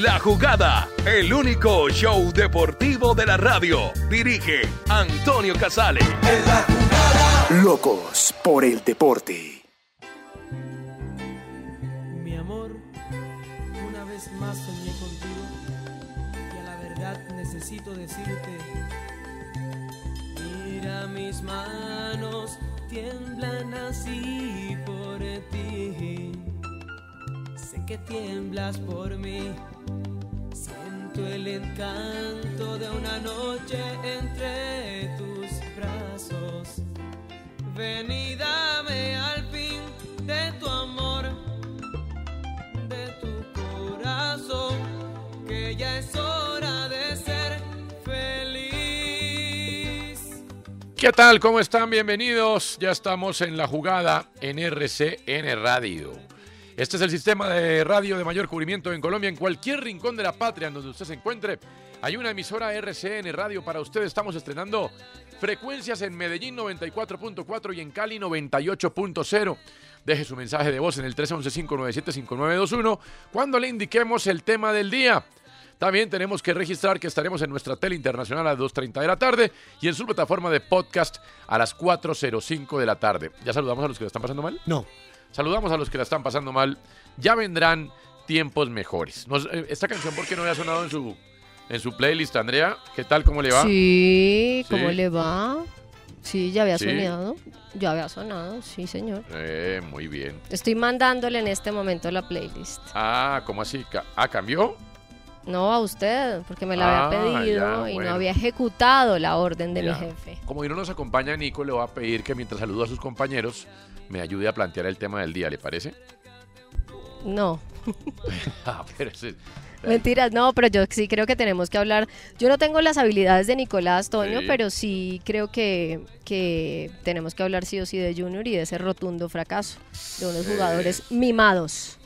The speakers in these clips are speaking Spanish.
La jugada, el único show deportivo de la radio. Dirige Antonio Casale. Locos por el deporte. Mi amor, una vez más soñé contigo y a la verdad necesito decirte, mira mis manos, tiemblan así por ti. Sé que tiemblas por mí, siento el encanto de una noche entre tus brazos. Ven dame al fin de tu amor, de tu corazón, que ya es hora de ser feliz. ¿Qué tal? ¿Cómo están? Bienvenidos. Ya estamos en la jugada en RCN Radio. Este es el sistema de radio de mayor cubrimiento en Colombia, en cualquier rincón de la patria en donde usted se encuentre. Hay una emisora RCN Radio para usted. Estamos estrenando frecuencias en Medellín 94.4 y en Cali 98.0. Deje su mensaje de voz en el 311-597-5921 cuando le indiquemos el tema del día. También tenemos que registrar que estaremos en nuestra tele internacional a las 2.30 de la tarde y en su plataforma de podcast a las 4.05 de la tarde. ¿Ya saludamos a los que la están pasando mal? No. Saludamos a los que la están pasando mal. Ya vendrán tiempos mejores. Nos- eh, esta canción, ¿por qué no había sonado en su, en su playlist, Andrea? ¿Qué tal? ¿Cómo le va? Sí, ¿cómo Sí. le va? Sí, ya había Sí. sonado. Ya había sonado, sí, señor. Eh, muy bien. Estoy mandándole en este momento la playlist. Ah, ¿cómo así? Ah, ¿cambió? No a usted, porque me la había Ah, pedido ya, y no había ejecutado la orden de Ya. mi jefe. Como hoy no nos acompaña Nico, le voy a pedir que mientras saludo a sus compañeros, me ayude a plantear el tema del día, ¿le parece? No, Ah, pero ese- mentiras, no, pero yo sí creo que tenemos que hablar. Yo no tengo las habilidades de Nicolás Toño, Sí. pero sí creo que, que tenemos que hablar sí o sí de Junior y de ese rotundo fracaso de unos jugadores mimados.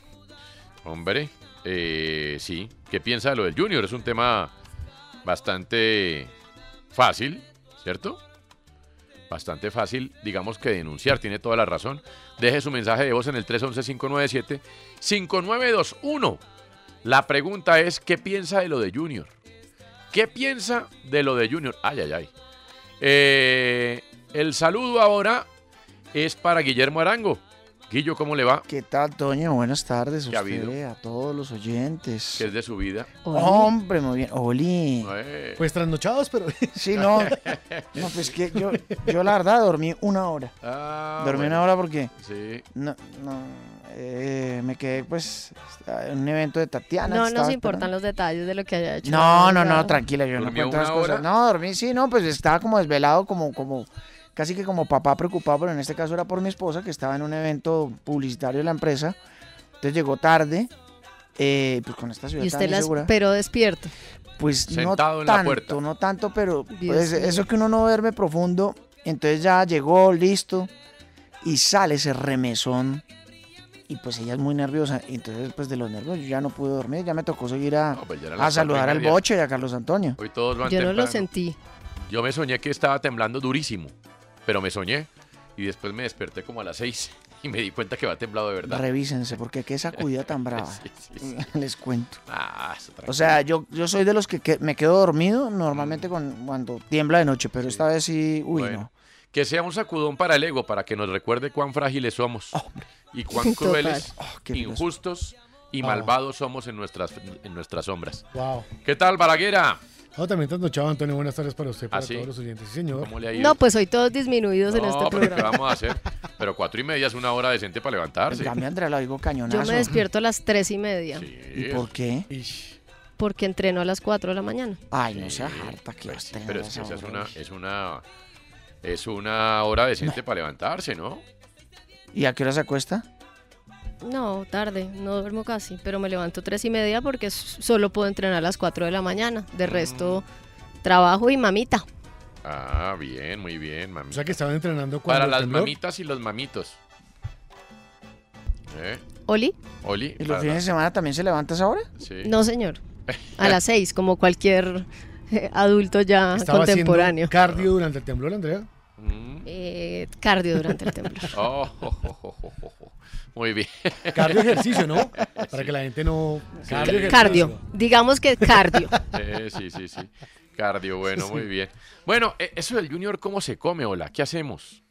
Hombre, eh, sí. ¿Qué piensa de lo del Junior? Es un tema bastante fácil, ¿cierto? Bastante fácil, digamos que denunciar, tiene toda la razón. Deje su mensaje de voz en el 311-597-5921. La pregunta es, ¿qué piensa de lo de Junior? ¿Qué piensa de lo de Junior? Ay, ay, ay. Eh, el saludo ahora es para Guillermo Arango. Guillo, ¿cómo le va? ¿Qué tal, Toño? Buenas tardes a ¿Qué ha usted, habido? a todos los oyentes. ¿Qué es de su vida? Hombre, muy bien. Oli. Eh, Pues trasnochados, pero Sí, no. No, pues que yo, yo la verdad dormí una hora. ah, dormí bueno. una hora porque Sí. no, no, eh, me quedé pues en un evento de Tatiana. No nos importan los detalles de lo que haya hecho. No, no, no, tranquila, yo no ¿Durmió cuento las cosas. No, dormí, sí, no, pues estaba como desvelado, como, como, casi que como papá preocupado, pero en este caso era por mi esposa, que estaba en un evento publicitario de la empresa. Entonces llegó tarde, eh, pues con esta ciudad Y tan usted las insegura. pero despierto. Pues no Sentado en la tanto, puerta. no tanto, pero pues, eso que uno no duerme profundo, entonces ya llegó, listo, y sale ese remesón, y pues ella es muy nerviosa, y entonces pues de los nervios yo ya no pude dormir, ya me tocó seguir a, No, pues a saludar al boche y a Carlos Antonio. Hoy todos van Yo no lo temprano. sentí. Yo me soñé que estaba temblando durísimo, pero me soñé y después me desperté como a las seis y me di cuenta que va temblado de verdad. Revísense, porque qué sacudida tan brava, Sí, sí, sí. les cuento. Ah, O sea, yo, yo soy de los que, que me quedo dormido normalmente con, cuando tiembla de noche, pero Sí. esta vez sí, uy, Bueno. no. Que sea un sacudón para el ego, para que nos recuerde cuán frágiles somos y cuán crueles, Oh, injustos y Oh. malvados somos en nuestras, en nuestras sombras. Wow. ¿Qué tal, Balaguera? Oh, también trasnochado, Antonio. Buenas tardes para usted, para ¿Ah, sí? todos los oyentes. Sí, señor. ¿Cómo le ha ido? No, pues hoy todos disminuidos en No, este pero ¿qué programa. vamos a hacer? Pero cuatro y media es una hora decente para En levantarse. cambio, Andrea lo digo cañonazo. Yo me despierto a las tres y media Sí, ¿Y por qué? Ish. porque entreno a las 4 de la mañana. Ay, no sea harta que pues pero es que esa es una, es una, es una hora decente para levantarse, ¿no? ¿Y a qué hora se acuesta? No, tarde, no duermo casi, pero me levanto tres y media porque solo puedo entrenar a las 4 de la mañana. De resto, trabajo y mamita. Ah, bien, muy bien, mami. O sea que estaban entrenando cuando Para las temblor. mamitas y los mamitos. ¿Eh? ¿Oli? Oli. ¿Y los para fines de semana también se levanta a esa hora? Sí. No, señor. A las 6, como cualquier eh, adulto ya Estaba contemporáneo. cardio durante el temblor, Andrea. Mm. Eh, cardio durante el temblor. Oh, oh, oh, oh, oh, oh. Muy bien. Cardio ejercicio, ¿no? Para que la gente no... Cardio. Digamos que cardio. Eh, sí, sí, sí. Cardio, bueno, muy bien. Bueno, eh, eso del Junior, ¿cómo se come, Hola? ¿Qué hacemos?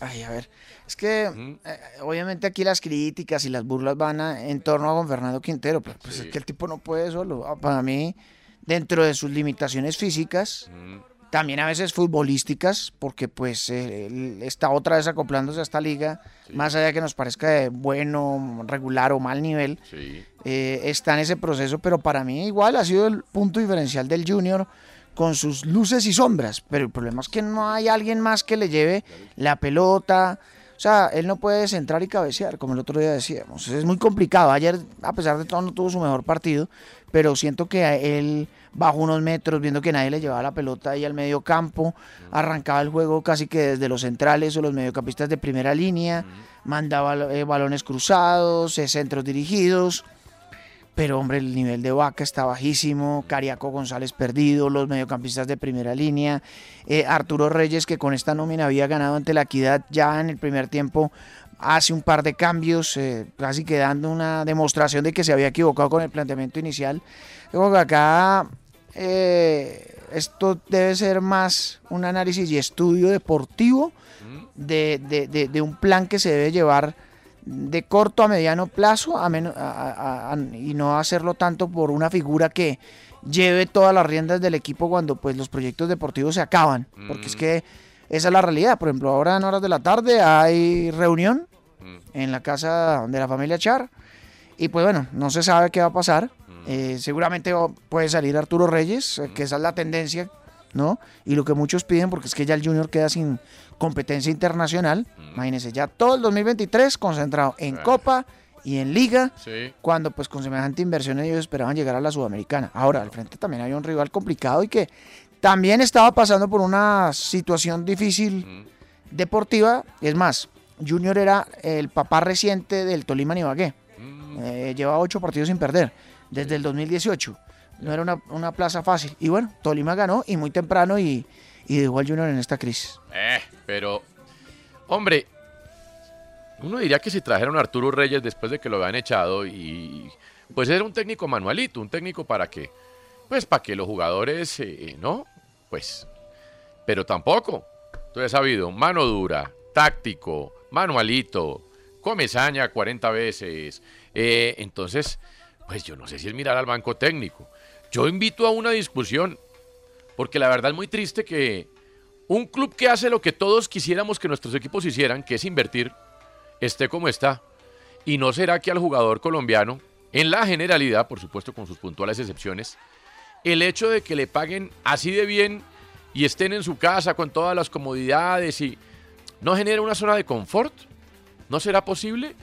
Ay, a ver. Es que Mm. eh, obviamente aquí las críticas y las burlas van a- en torno a don Fernando Quintero, pero pues Sí. es que el tipo no puede solo. Ah, Para mí, dentro de sus limitaciones físicas, Mm, también a veces futbolísticas, porque pues eh, está otra vez acoplándose a esta liga, Sí. más allá de que nos parezca de bueno, regular o mal nivel, Sí. eh, está en ese proceso, pero para mí igual ha sido el punto diferencial del Junior con sus luces y sombras, pero el problema es que no hay alguien más que le lleve la pelota, o sea, él no puede centrar y cabecear, como el otro día decíamos, es muy complicado, ayer a pesar de todo no tuvo su mejor partido, pero siento que a él bajó unos metros viendo que nadie le llevaba la pelota ahí al medio campo, arrancaba el juego casi que desde los centrales o los mediocampistas de primera línea, mandaba eh, balones cruzados, eh, centros dirigidos, pero hombre, el nivel de Vaca está bajísimo, Cariaco González perdido, los mediocampistas de primera línea, eh, Arturo Reyes que con esta nómina había ganado ante la Equidad ya en el primer tiempo hace un par de cambios, eh, casi que dando una demostración de que se había equivocado con el planteamiento inicial. Yo creo que acá eh, esto debe ser más un análisis y estudio deportivo Mm, de, de- de- de un plan que se debe llevar de corto a mediano plazo a meno- a- a- a- y no hacerlo tanto por una figura que lleve todas las riendas del equipo cuando pues los proyectos deportivos se acaban porque es Mm. que esa es la realidad por ejemplo ahora en horas de la tarde hay reunión mm, en la casa de la familia Char y pues bueno no se sabe qué va a pasar. Eh, seguramente puede salir Arturo Reyes eh, que esa es la tendencia ¿no? Y lo que muchos piden, porque es que ya el Junior queda sin competencia internacional, imagínense, ya todo el 2023 concentrado en Ah. Copa y en Liga, Sí. cuando pues con semejante inversión ellos esperaban llegar a la Sudamericana. Ahora, al frente también había un rival complicado y que también estaba pasando por una situación difícil Mm, deportiva. Es más, Junior era el papá reciente del Tolima Ibagué. mm. Eh, lleva ocho partidos sin perder desde el 2018. No era una, una plaza fácil. Y bueno, Tolima ganó y muy temprano y, y dejó al Junior en esta crisis. Eh, pero, hombre, uno diría que si trajeron a Arturo Reyes después de que lo habían echado y pues era un técnico manualito, un técnico para que, pues para que los jugadores, eh, ¿no? Pues, pero tampoco. Tú has sabido, mano dura, táctico, manualito, come saña 40 veces. eh, entonces, pues yo no sé si es mirar al banco técnico. Yo invito a una discusión, porque la verdad es muy triste que un club que hace lo que todos quisiéramos que nuestros equipos hicieran, que es invertir, esté como está. Y no será que al jugador colombiano, en la generalidad, por supuesto con sus puntuales excepciones, el hecho de que le paguen así de bien y estén en su casa con todas las comodidades y no genera una zona de confort, ¿no será posible?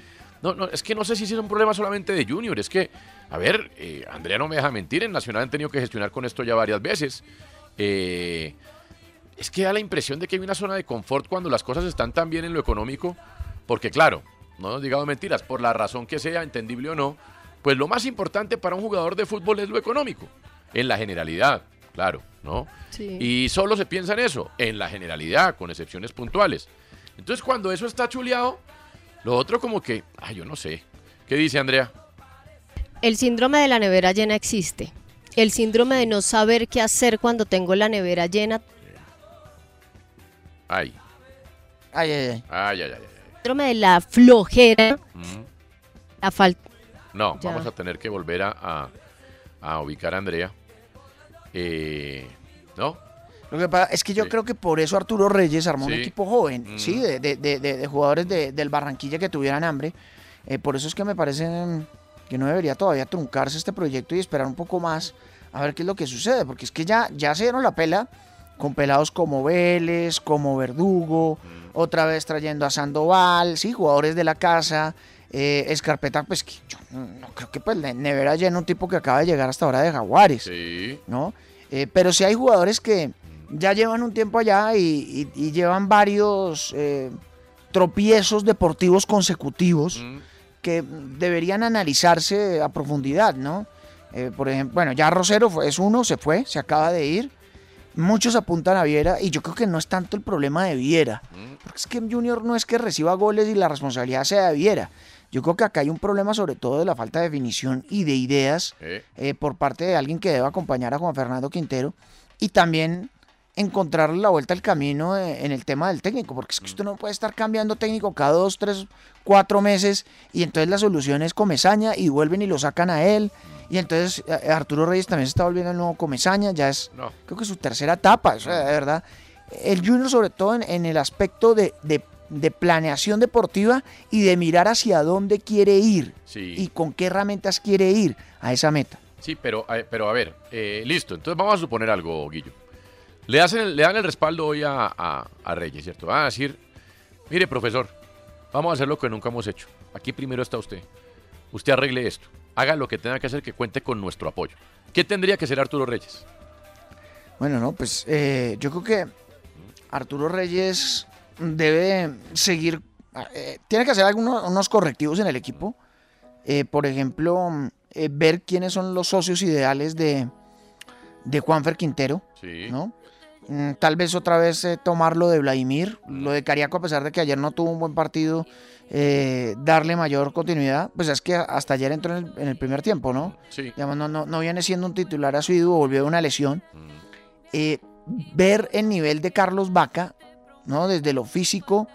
No, no, es que no sé si es un problema solamente de Junior, es que, a ver, eh, Andrea no me deja mentir, en Nacional han tenido que gestionar con esto ya varias veces. Eh, es que da la impresión de que hay una zona de confort cuando las cosas están tan bien en lo económico, porque claro, no nos digamos mentiras, por la razón que sea, entendible o no, pues lo más importante para un jugador de fútbol es lo económico, en la generalidad, claro, ¿no? Sí. Y solo se piensa en eso, en la generalidad, con excepciones puntuales. Entonces cuando eso está chuleado, lo otro como que, ay, yo no sé. ¿Qué dice Andrea? El síndrome de la nevera llena existe. El síndrome de no saber qué hacer cuando tengo la nevera llena Ay. Ay, ay, ay. Ay, ay, ay. ay. Síndrome de la flojera, Mm. la falta. No, Ya. vamos a tener que volver a, a- a ubicar a Andrea. Eh, ¿No? Lo que pasa es que yo creo que por eso Arturo Reyes armó un equipo joven, Mm. sí, de, de- de- jugadores de- del Barranquilla que tuvieran hambre. Eh, por eso es que me parece mm, que no debería todavía truncarse este proyecto y esperar un poco más a ver qué es lo que sucede, porque es que ya, ya se dieron la pela con pelados como Vélez, como Verdugo, otra vez trayendo a Sandoval, sí, jugadores de la casa. Eh, Escarpeta, pues que yo no creo que pues Nevera llena un tipo que acaba de llegar hasta ahora de Jaguares. Sí. ¿no? Eh, pero sí hay jugadores que ya llevan un tiempo allá y, y- y llevan varios eh, tropiezos deportivos consecutivos Mm. que deberían analizarse a profundidad, ¿no? Eh, por ejemplo, bueno, ya Rosero fue, es uno, se fue, se acaba de ir. Muchos apuntan a Viera y yo creo que no es tanto el problema de Viera, porque es que Junior no es que reciba goles y la responsabilidad sea de Viera. Yo creo que acá hay un problema sobre todo de la falta de definición y de ideas eh, por parte de alguien que deba acompañar a Juan Fernando Quintero y también encontrarle la vuelta al camino eh, en el tema del técnico, porque es que usted no puede estar cambiando técnico cada dos, tres, cuatro meses y entonces la solución es Comesaña y vuelven y lo sacan a él y entonces eh, Arturo Reyes también se está volviendo el nuevo Comesaña, ya es No. creo que su tercera etapa, de verdad. El Junior sobre todo en, en el aspecto de, de- de planeación deportiva y de mirar hacia dónde quiere ir Sí. y con qué herramientas quiere ir a esa meta. Sí, pero, eh, pero a ver, eh, listo. Entonces vamos a suponer algo, Guillo. Le, hacen, le dan el respaldo hoy a, a- a Reyes, ¿cierto? Van a decir, mire, profesor, vamos a hacer lo que nunca hemos hecho. Aquí primero está usted. Usted arregle esto. Haga lo que tenga que hacer, que cuente con nuestro apoyo. ¿Qué tendría que ser Arturo Reyes? Bueno, no, pues eh, yo creo que Arturo Reyes debe seguir, eh, tiene que hacer algunos unos correctivos en el equipo. Eh, por ejemplo, ver quiénes son los socios ideales de, de Juanfer Quintero, Sí. ¿no? Mm, Tal vez otra vez eh, tomarlo de Vladimir, lo de Cariaco, a pesar de que ayer no tuvo un buen partido, eh, darle mayor continuidad. Pues es que hasta ayer entró en el, en el primer tiempo, ¿no? Sí. Digamos, no, no, no viene siendo un titular asiduo, volvió de una lesión. Eh, ver el nivel de Carlos Vaca, ¿no? Desde lo físico,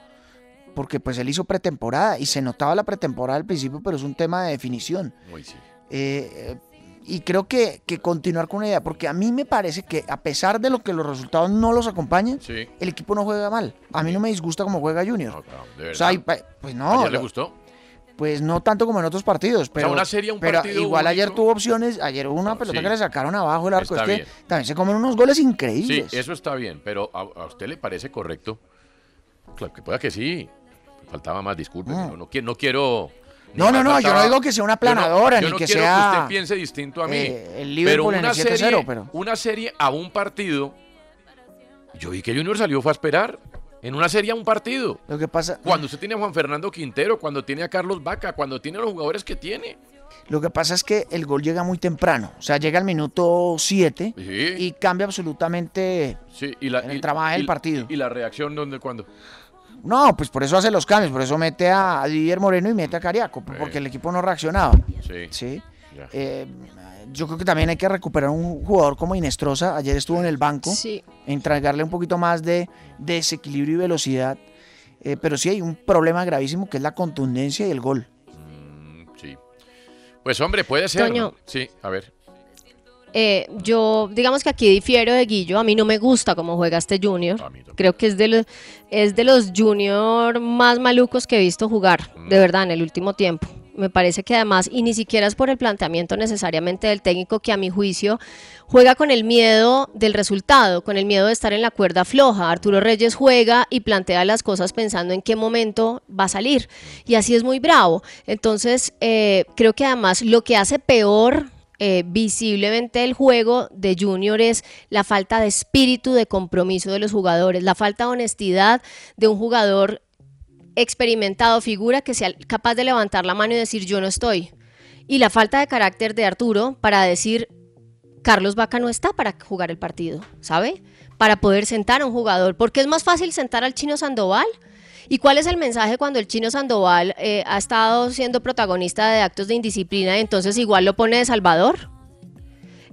porque pues él hizo pretemporada y se notaba la pretemporada al principio, pero es un tema de definición. Muy sí. Eh, eh, y creo que, que continuar con una idea, porque a mí me parece que a pesar de lo que los resultados no los acompañan, Sí. el equipo no juega mal. A mí no me disgusta como juega Junior. De O sea, pues no. ¿Ayer le gustó? Pues no tanto como en otros partidos, pero, una serie, un pero partido igual ayer tuvo opciones, ayer hubo una pelota sí. que le sacaron abajo el arco, Está es que también se comen unos goles Sí, increíbles. eso está bien, pero ¿a, a usted le parece correcto? Claro que pueda que sí. Faltaba más, disculpe. No, no, qui- no quiero... No, no, no, yo no digo que sea una yo no- planadora, yo ni no que quiero sea, que usted piense distinto a mí. eh, el en una el 7-0, serie, pero- una serie a un partido. Yo vi que Junior salió fue a esperar. En una serie a un partido. Lo que pasa, Cuando usted tiene a Juan Fernando Quintero, cuando tiene a Carlos Vaca, cuando tiene a los jugadores que tiene. lo que pasa es que el gol llega muy temprano, o sea, llega al minuto 7 Sí. y cambia absolutamente Sí, y la, en el y- trabajo del partido. Y, la reacción, ¿dónde, cuándo? No, pues por eso hace los cambios, por eso mete a Didier Moreno y mete a Cariaco, porque el equipo no reaccionaba. Sí. Sí. Eh, yo creo que también hay que recuperar un jugador como Inestrosa. Ayer estuvo en el banco. Sí. Entregarle un poquito más de desequilibrio y velocidad. Eh, pero sí hay un problema gravísimo que es la contundencia y el gol. Sí. Pues hombre, puede ser. Toño. Sí, a ver. Eh, yo, digamos que aquí difiero de Guillo. A mí no me gusta cómo juega este Junior. Creo que es de, los, es de los Junior más malucos que he visto jugar, de verdad, en el último tiempo. Me parece que además, y ni siquiera es por el planteamiento necesariamente del técnico, que a mi juicio juega con el miedo del resultado, con el miedo de estar en la cuerda floja. Arturo Reyes juega y plantea las cosas pensando en qué momento va a salir. Y así es muy bravo. Entonces, eh, creo que además lo que hace peor eh, visiblemente el juego de Junior es la falta de espíritu de compromiso de los jugadores, la falta de honestidad de un jugador experimentado, figura que sea capaz de levantar la mano y decir yo no estoy. Y la falta de carácter de Arturo para decir Carlos Vaca no está para jugar el partido, ¿sabe? Para poder sentar a un jugador, porque es más fácil sentar al chino Sandoval. ¿Y cuál es el mensaje cuando el chino Sandoval eh, ha estado siendo protagonista de actos de indisciplina y entonces igual lo pone de Salvador?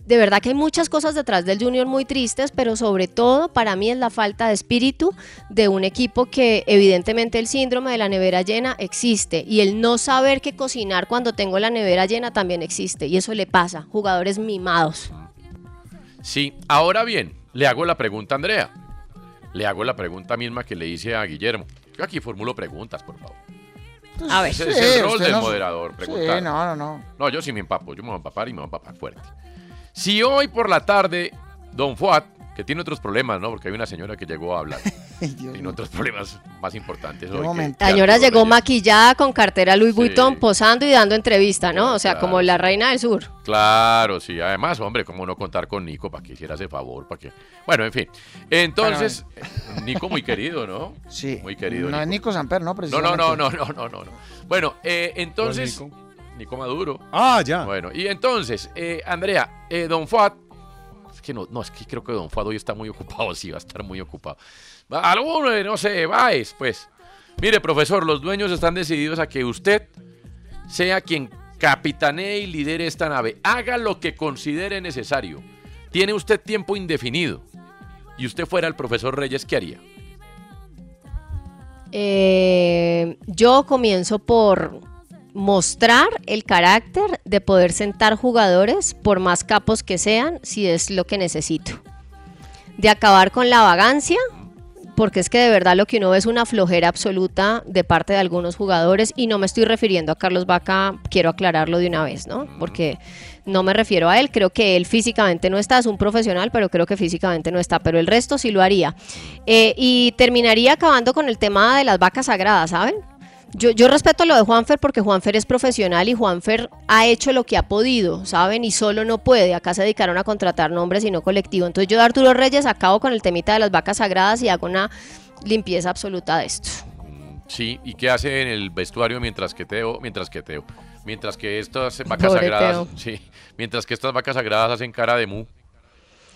de verdad que hay muchas cosas detrás del Junior muy tristes, pero sobre todo para mí es la falta de espíritu de un equipo que evidentemente el síndrome de la nevera llena existe y el no saber qué cocinar cuando tengo la nevera llena también existe y eso le pasa, jugadores mimados. Sí, ahora bien, le hago la pregunta a Andrea. Le hago la pregunta misma que le hice a Guillermo. Yo aquí formulo preguntas, por favor. A ver. Ese es el rol del no- moderador, Sí, preguntar. no, no, no. No, yo sí me empapo, yo me voy a empapar y me voy a empapar fuerte. Si hoy por la tarde, Don Fuat, que tiene otros problemas, ¿no? Porque hay una señora que llegó a hablar. tiene otros problemas más importantes hoy. que- La señora llegó maquillada con cartera Louis Vuitton, posando y dando entrevista, ¿no? O sea, como la reina del sur. Claro, sí. Además, hombre, cómo no contar con Nico para que hiciera ese favor, para que... Bueno, en fin. Entonces, Nico muy querido, ¿no? Sí. Muy querido. No es Nico Samper, ¿no? No, no, no, no, no, no, no. no. Bueno, eh, entonces... ¿Cuál Nico? Maduro. Ah, ya. Bueno, y entonces, eh, Andrea, eh, Don Fuat... Que no, no, es que creo que Don Fuat hoy está muy ocupado, sí, va a estar muy ocupado. Alguno, no sé, Baez, pues. Mire, profesor, los dueños están decididos a que usted sea quien capitanee y lidere esta nave. Haga lo que considere necesario. Tiene usted tiempo indefinido. Y usted fuera el profesor Reyes, ¿qué haría? Eh, yo comienzo por mostrar el carácter de poder sentar jugadores, por más capos que sean, si es lo que necesito. De acabar con la vagancia, porque es que de verdad lo que uno ve es una flojera absoluta de parte de algunos jugadores y no me estoy refiriendo a Carlos Vaca, quiero aclararlo de una vez, ¿no? Porque no me refiero a él, creo que él físicamente no está, es un profesional, pero creo que físicamente no está, pero el resto sí lo haría. Eh, y terminaría acabando con el tema de las vacas sagradas, ¿saben? Yo, yo respeto lo de Juanfer porque Juanfer es profesional y Juanfer ha hecho lo que ha podido, ¿saben? Y solo no puede. Acá se dedicaron a contratar nombres y no colectivo. Entonces yo de Arturo Reyes acabo con el temita de las vacas sagradas y hago una limpieza absoluta de esto. Sí, ¿y qué hace en el vestuario mientras que Teo, mientras que Teo, mientras que estas vacas Pobre sagradas, Teo. sí, mientras que estas vacas sagradas hacen cara de mu?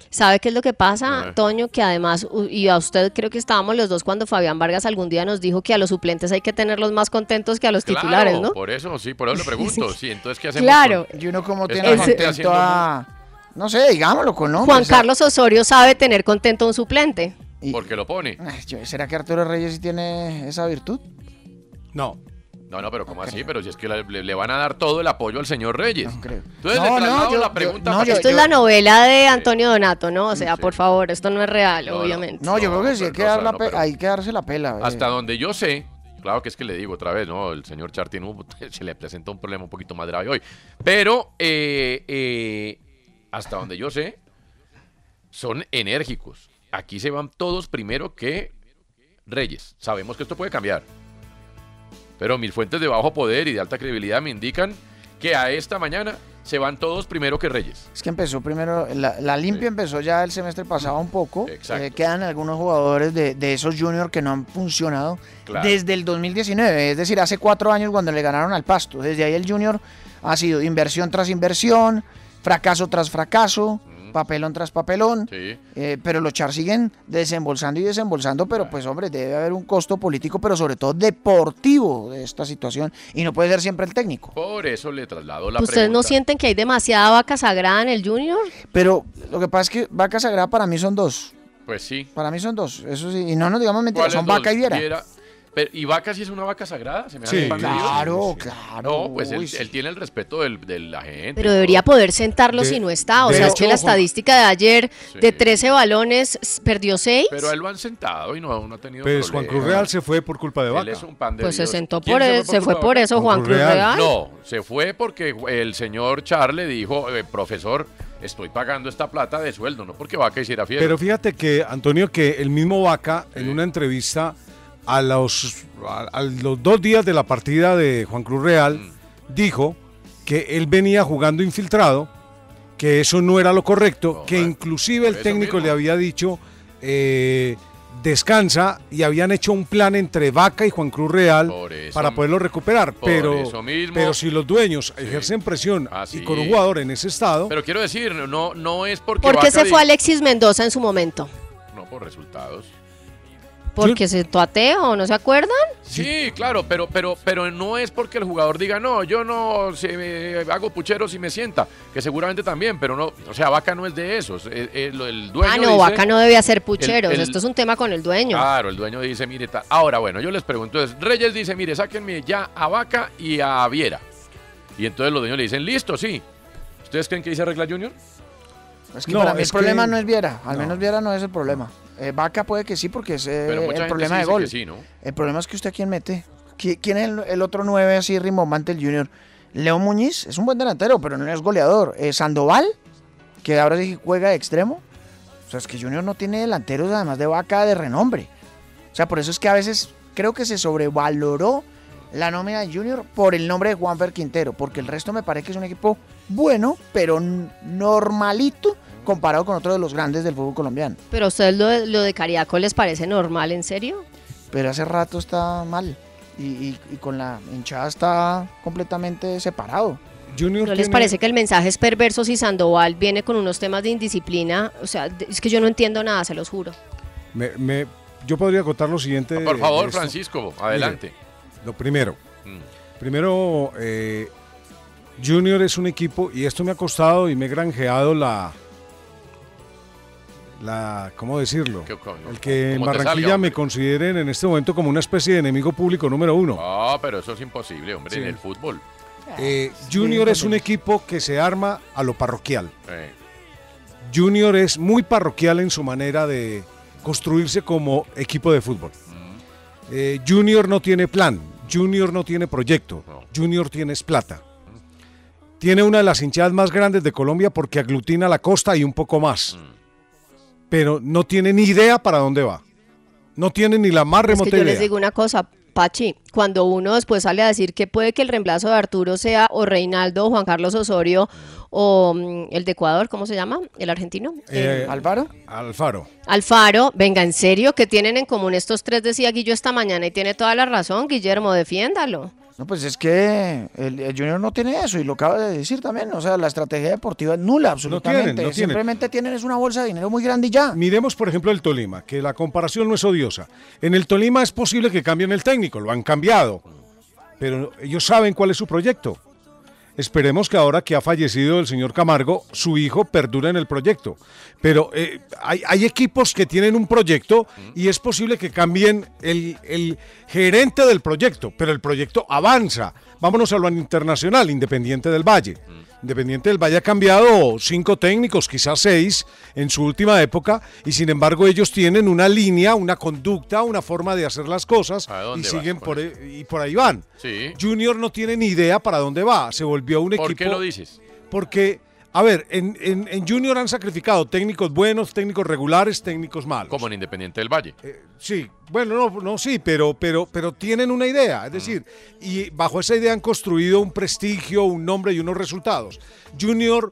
¿Sabe qué es lo que pasa. Toño? Que además, y a usted creo que estábamos los dos cuando Fabián Vargas algún día nos dijo que a los suplentes hay que tenerlos más contentos que a los titulares, ¿no? por eso, sí, por eso le pregunto, sí, entonces ¿qué hacemos? Claro. con- Y uno como tiene gente contento haciendo a... No sé, digámoslo con nombres. Juan Carlos Osorio sabe tener contento a un suplente. mu? Porque lo pone. ¿Será que Arturo Reyes sí tiene esa virtud? No. No, no, pero ¿cómo así? Pero si es que le, van a dar todo el apoyo al señor Reyes. creo. Entonces No, le no, yo- la yo- pregunta. no, yo- que- Esto es la novela de Antonio Donato, ¿no? O sea, por favor, esto no es real, No, no. obviamente. No, yo creo que sí hay pero que, no, dar la no, pe- pero- hay que darse la pela. eh. Hasta donde yo sé, claro que es que le digo otra vez, ¿no? El señor Char tiene un- se le presenta un problema un poquito más grave hoy. Pero, eh, eh, hasta donde yo sé, son enérgicos. Aquí se van todos primero que Reyes. Sabemos que esto puede cambiar. Pero mis fuentes de bajo poder y de alta credibilidad me indican que a esta mañana se van todos primero que Reyes. Es que empezó primero, la, la limpia empezó ya el semestre pasado un poco. Exacto. Eh, quedan algunos jugadores de, de esos juniors que no han funcionado Claro. desde el 2019, es decir, hace cuatro años cuando le ganaron al Pasto. Desde ahí el junior ha sido inversión tras inversión, fracaso tras fracaso, papelón tras papelón. Sí. Eh, pero los Char siguen desembolsando y desembolsando, pero pues hombre, debe haber un costo político, pero sobre todo deportivo de esta situación y no puede ser siempre el técnico. Por eso le traslado la ¿Ustedes no sienten que hay demasiada vaca sagrada en el Junior? Pero lo que pasa es que vaca sagrada para mí son dos. Pues sí. Para mí son dos, eso sí, y no nos digamos mentiras, ¿Cuáles son dos? vaca y viera. Viera. Pero, ¿Y vaca sí es una vaca sagrada? ¿Se me Sí, claro, claro. No, pues él, él tiene el respeto del, de la gente. Pero debería poder sentarlo De- si no está. O sea, es que la Juan- estadística de ayer, Sí. de 13 balones, perdió 6. Pero a él lo han sentado y no, no ha tenido Pues Juan problema. Cruz Real se fue por culpa de Él Vaca. es un pan de Pues se sentó ¿Quién por él- se fue culpa por eso? Juan Cruz Real. No, se fue porque el señor Char le dijo, eh, profesor, estoy pagando esta plata de sueldo, no porque Vaca hiciera fiesta. Pero fíjate que, Antonio, que el mismo Vaca, en una entrevista a los, a, a los dos días de la partida de Juan Cruz Real, Mm. dijo que él venía jugando infiltrado, que eso no era lo correcto, que inclusive el técnico mismo. le había dicho eh, descansa y habían hecho un plan entre Vaca y Juan Cruz Real eso- para poderlo recuperar. Pero, pero si los dueños ejercen presión Ah, y con un jugador en ese estado, Pero quiero decir, no, no es porque ¿Por qué se fue Alexis Mendoza en su momento? No, por resultados. Porque se ateo, ¿no se acuerdan? Sí, claro, pero, pero, pero no es porque el jugador diga, no, yo no se me- hago puchero si me sienta, que seguramente también, pero no, o sea, Vaca no es de esos. El, el- el dueño ah, no, dice- Vaca no debe hacer pucheros. el- Esto es un tema con el dueño. Claro, el dueño dice, mire, ta- ahora bueno, yo les pregunto, entonces, Reyes dice, mire, sáquenme ya a Vaca y a Viera. Y entonces los dueños le dicen, listo, sí. ¿Ustedes creen que dice regla Junior? Es que No, para mí el problema que- no es Viera, al no. menos Viera no es el problema. Eh, Vaca puede que sí porque es eh, el problema de gol. que sí, ¿no? El problema es que usted a quién mete. ¿Qui- ¿Quién es el, el otro 9 así rimbombante el Junior? Leo Muñiz es un buen delantero, pero no es goleador. Eh, Sandoval, que ahora sí juega de extremo. O sea, es que Junior no tiene delanteros además de Vaca de renombre. O sea, por eso es que a veces creo que se sobrevaloró la nómina de Junior por el nombre de Juanfer Quintero, porque el resto me parece que es un equipo bueno, pero normalito comparado con otro de los grandes del fútbol colombiano. Pero a ustedes lo, de- lo de Cariaco les parece normal, ¿en serio? pero hace rato está mal. Y, y- y con la hinchada está completamente separado. Junior ¿No les tiene- parece que el mensaje es perverso si Sandoval viene con unos temas de indisciplina? O sea, es que yo no entiendo nada, se los juro. me- me- yo podría contar lo siguiente. Por favor. Francisco, adelante. Mire, lo primero. Mm. Primero, eh, Junior es un equipo, y esto me ha costado y me he granjeado la. la ¿Cómo decirlo? ¿Qué- cómo- El que en Barranquilla salga, me consideren en este momento como una especie de enemigo público número uno. No, pero eso es imposible, hombre, Sí. en el fútbol. Eh, Junior es un equipo que se arma a lo parroquial. Eh, Junior es muy parroquial en su manera de construirse como equipo de fútbol. Eh, Junior no tiene plan, Junior no tiene proyecto, Junior tiene es plata. Tiene una de las hinchadas más grandes de Colombia porque aglutina la costa y un poco más. Pero no tiene ni idea para dónde va. No tiene ni la más Es remota que yo idea. les digo una cosa, Pachi, cuando uno después sale a decir que puede que el reemplazo de Arturo sea o Reinaldo o Juan Carlos Osorio o mm, el de Ecuador, ¿cómo se llama? ¿El argentino? Eh, El- ¿Álvaro? Alfaro. Alfaro, venga, en serio, ¿qué tienen en común estos tres? Decía Guillo esta mañana y tiene toda la razón, Guillermo, defiéndalo. No, pues es que el, el Junior no tiene eso y lo acaba de decir también. O sea, la estrategia deportiva es nula, absolutamente. no tienen. Simplemente tienen es una bolsa de dinero muy grande y ya. Miremos, por ejemplo, el Tolima, que la comparación no es odiosa. En el Tolima es posible que cambien el técnico, lo han cambiado, pero ellos saben cuál es su proyecto. Esperemos que ahora que ha fallecido el señor Camargo, su hijo perdure en el proyecto. Pero eh, hay, hay equipos que tienen un proyecto y es posible que cambien el, el gerente del proyecto, pero el proyecto avanza. Vámonos a lo internacional, Independiente del Valle. Independiente del Valle ha cambiado cinco técnicos, quizás seis, en su última época, y sin embargo ellos tienen una línea, una conducta, una forma de hacer las cosas ¿A y siguen por, e- y por ahí van. sí. Junior no tiene ni idea para dónde va, se volvió un ¿Por equipo... qué lo dices? Porque, a ver, en, en- en Junior han sacrificado técnicos buenos, técnicos regulares, técnicos malos. Como en Independiente del Valle. Sí, bueno, no, no sí, pero, pero, pero tienen una idea, es decir, y bajo esa idea han construido un prestigio, un nombre y unos resultados. Junior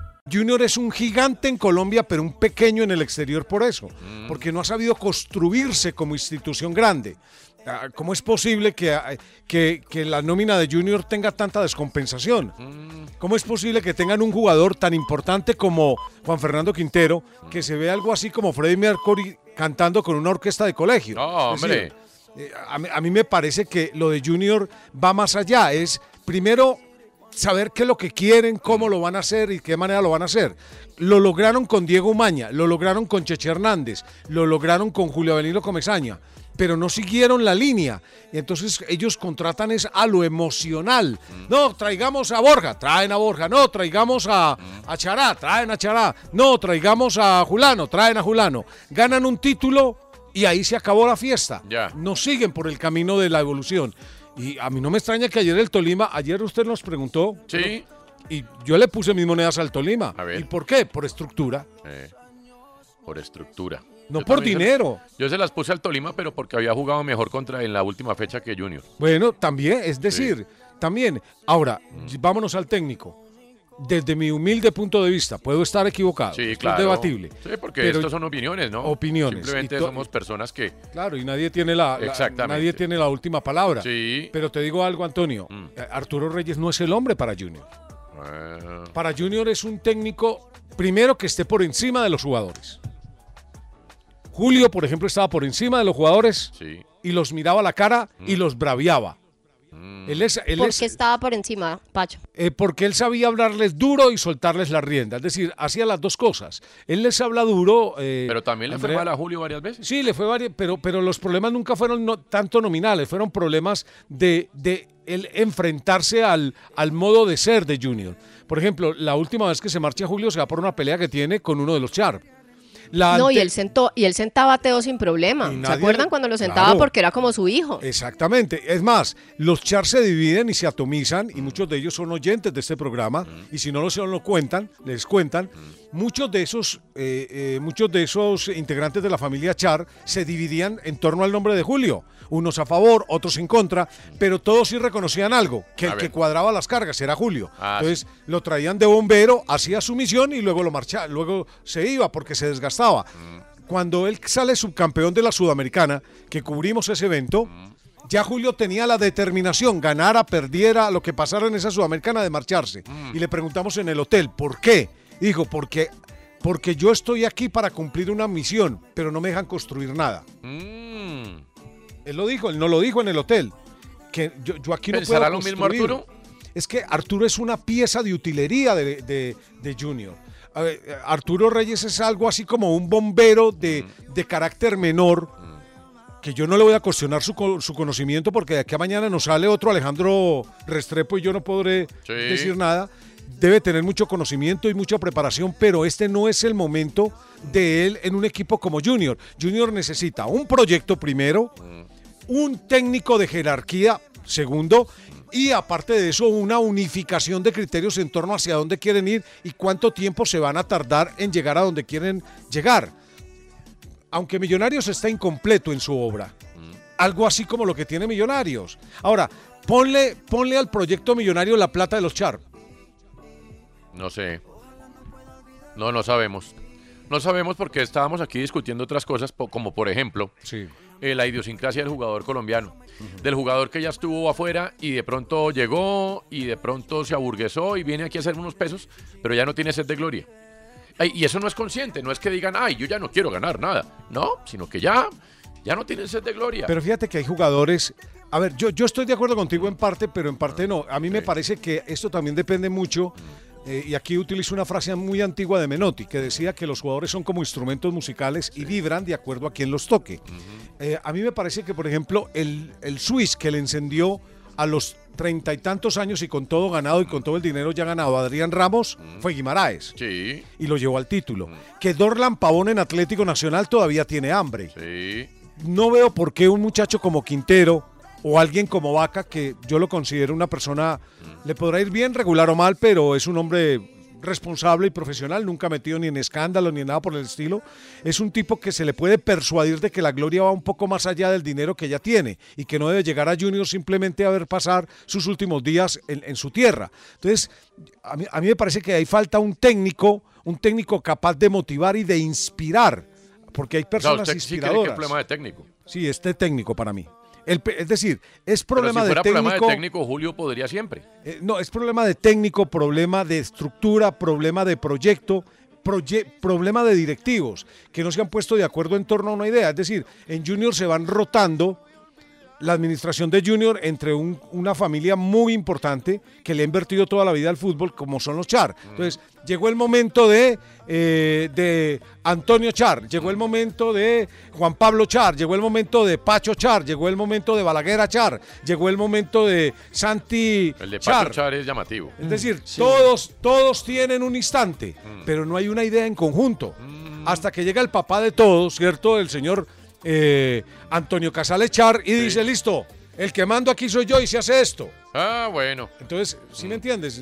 Junior es un gigante en Colombia, pero un pequeño en el exterior por eso, porque no ha sabido construirse como institución grande. Ah, ¿Cómo es posible que, ah, que- que la nómina de Junior tenga tanta descompensación? ¿Cómo es posible que tengan un jugador tan importante como Juan Fernando Quintero, que se ve algo así como Freddie Mercury cantando con una orquesta de colegio? No, hombre. decir, eh, a mí me parece que lo de Junior va más allá. Es primero saber qué es lo que quieren, cómo lo van a hacer y qué manera lo van a hacer. Lo lograron con Diego Umaña, lo lograron con Cheche Hernández, lo lograron con Julio Avelino Comesaña. pero no siguieron la línea. Y entonces ellos contratan es a lo emocional. No, traigamos a Borja, traen a Borja. No, traigamos a, a Chará, traen a Chará. No, traigamos a Julano, traen a Julano. Ganan un título y ahí se acabó la fiesta. No siguen por el camino de la evolución. Y a mí no me extraña que ayer el Tolima, ayer usted nos preguntó. Sí. Y yo le puse mis monedas al Tolima. A ver. ¿Y por qué? Por estructura. Eh, por estructura. No Yo por se- dinero. yo se las puse al Tolima, pero porque había jugado mejor contra en la última fecha que Junior. Bueno, también, es decir, también. Ahora, vámonos al técnico. Desde mi humilde punto de vista, puedo estar equivocado. Sí, claro. Es debatible. Sí, porque Pero- estos son opiniones, ¿no? Opiniones. Simplemente somos personas que. Claro, y nadie tiene la, la- nadie tiene la última palabra. Sí. Pero te digo algo, Antonio. Mm. eh, Arturo Reyes no es el hombre para Junior. eh, Para Junior es un técnico, primero, que esté por encima de los jugadores. Julio, por ejemplo, estaba por encima de los jugadores sí. y los miraba a la cara y los braviaba. Él es, él ¿Por es- qué estaba por encima, Pacho? eh, porque él sabía hablarles duro y soltarles la rienda. Es decir, hacía las dos cosas. Él les habla duro. eh, Pero también le fue mal a Julio varias veces. Sí, le fue varias, pero, pero los problemas nunca fueron no- tanto nominales, fueron problemas de, de él enfrentarse al, al modo de ser de Junior. Por ejemplo, la última vez que se marcha Julio se va por una pelea que tiene con uno de los Sharp. La No, y él, sentó, y él sentaba a Teo sin problema. ¿Se acuerdan cuando lo sentaba Claro. porque era como su hijo? Exactamente. Es más, los char se dividen y se atomizan y muchos de ellos son oyentes de este programa y si no lo son, lo cuentan, les cuentan. Muchos de esos, eh, eh, muchos de esos integrantes de la familia Char se dividían en torno al nombre de Julio, unos a favor, otros en contra, pero todos sí reconocían algo, que el que cuadraba las cargas era Julio. Ah, Entonces lo traían de bombero, hacía su misión y luego lo marchaba, luego se iba porque se desgastaba. Cuando él sale subcampeón de la Sudamericana, que cubrimos ese evento, ya Julio tenía la determinación, ganara, perdiera, lo que pasara en esa Sudamericana, de marcharse. Y le preguntamos en el hotel, ¿por qué? Dijo, porque, porque yo estoy aquí para cumplir una misión, pero no me dejan construir nada. Mm. Él lo dijo, él no lo dijo en el hotel. Que yo, yo aquí no puedo ¿Pensará lo mismo construir. Arturo? Es que Arturo es una pieza de utilería de, de- de Junior. A ver, Arturo Reyes es algo así como un bombero de, de carácter menor, que yo no le voy a cuestionar su, su conocimiento porque de aquí a mañana nos sale otro Alejandro Restrepo y yo no podré Sí. decir nada. Debe tener mucho conocimiento y mucha preparación, pero este no es el momento de él en un equipo como Junior. Junior necesita un proyecto primero, un técnico de jerarquía segundo y aparte de eso una unificación de criterios en torno hacia dónde quieren ir y cuánto tiempo se van a tardar en llegar a donde quieren llegar. Aunque Millonarios está incompleto en su obra, algo así como lo que tiene Millonarios. Ahora, ponle, ponle al proyecto Millonario la plata de los Char. No sé. No, no sabemos. No sabemos porque estábamos aquí discutiendo otras cosas, como por ejemplo eh, la idiosincrasia del jugador colombiano. Del jugador que ya estuvo afuera y de pronto llegó y de pronto se aburguesó y viene aquí a hacer unos pesos, pero ya no tiene sed de gloria. Ay, y eso no es consciente, no es que digan, ay, yo ya no quiero ganar nada. No, sino que ya, ya no tienen sed de gloria. Pero fíjate que hay jugadores. A ver, yo, yo estoy de acuerdo contigo en parte, pero en parte no. A mí me parece que esto también depende mucho. Eh, y aquí utilizo una frase muy antigua de Menotti, que decía que los jugadores son como instrumentos musicales y vibran de acuerdo a quien los toque. Eh, a mí me parece que, por ejemplo, el, el Swiss que le encendió a los treinta y tantos años y con todo ganado y con todo el dinero ya ganado Adrián Ramos fue Guimaraes. Sí. Y lo llevó al título. Que Dorlan Pavón en Atlético Nacional todavía tiene hambre Sí. no veo por qué un muchacho como Quintero o alguien como Vaca, que yo lo considero una persona, le podrá ir bien, regular o mal, pero es un hombre responsable y profesional, nunca metido ni en escándalo ni en nada por el estilo. Es un tipo que se le puede persuadir de que la gloria va un poco más allá del dinero que ya tiene y que no debe llegar a Junior simplemente a ver pasar sus últimos días en, en su tierra. Entonces, a mí, a mí me parece que ahí falta un técnico, un técnico capaz de motivar y de inspirar, porque hay O sea, personas usted sí cree que inspiradoras. es problema de técnico. Sí, este técnico para mí. El es decir, es problema si fuera de técnico. problema de técnico, Julio podría siempre. eh, no, es problema de técnico, problema de estructura, problema de proyecto, proye- problema de directivos que no se han puesto de acuerdo en torno a una idea. Es decir, en Junior se van rotando la administración de Junior entre un- una familia muy importante que le ha invertido toda la vida al fútbol, como son los Char. Entonces, llegó el momento de, eh, de Antonio Char, llegó el momento de Juan Pablo Char, llegó el momento de Pacho Char, llegó el momento de Balaguer Char, llegó el momento de Santi El de Char. Pacho Char es llamativo. Es decir, todos, todos tienen un instante, pero no hay una idea en conjunto. Hasta que llega el papá de todos, ¿cierto? El señor eh, Antonio Casale Char y dice, listo, el que mando aquí soy yo y se hace esto. Ah, bueno. Entonces, ¿sí me entiendes?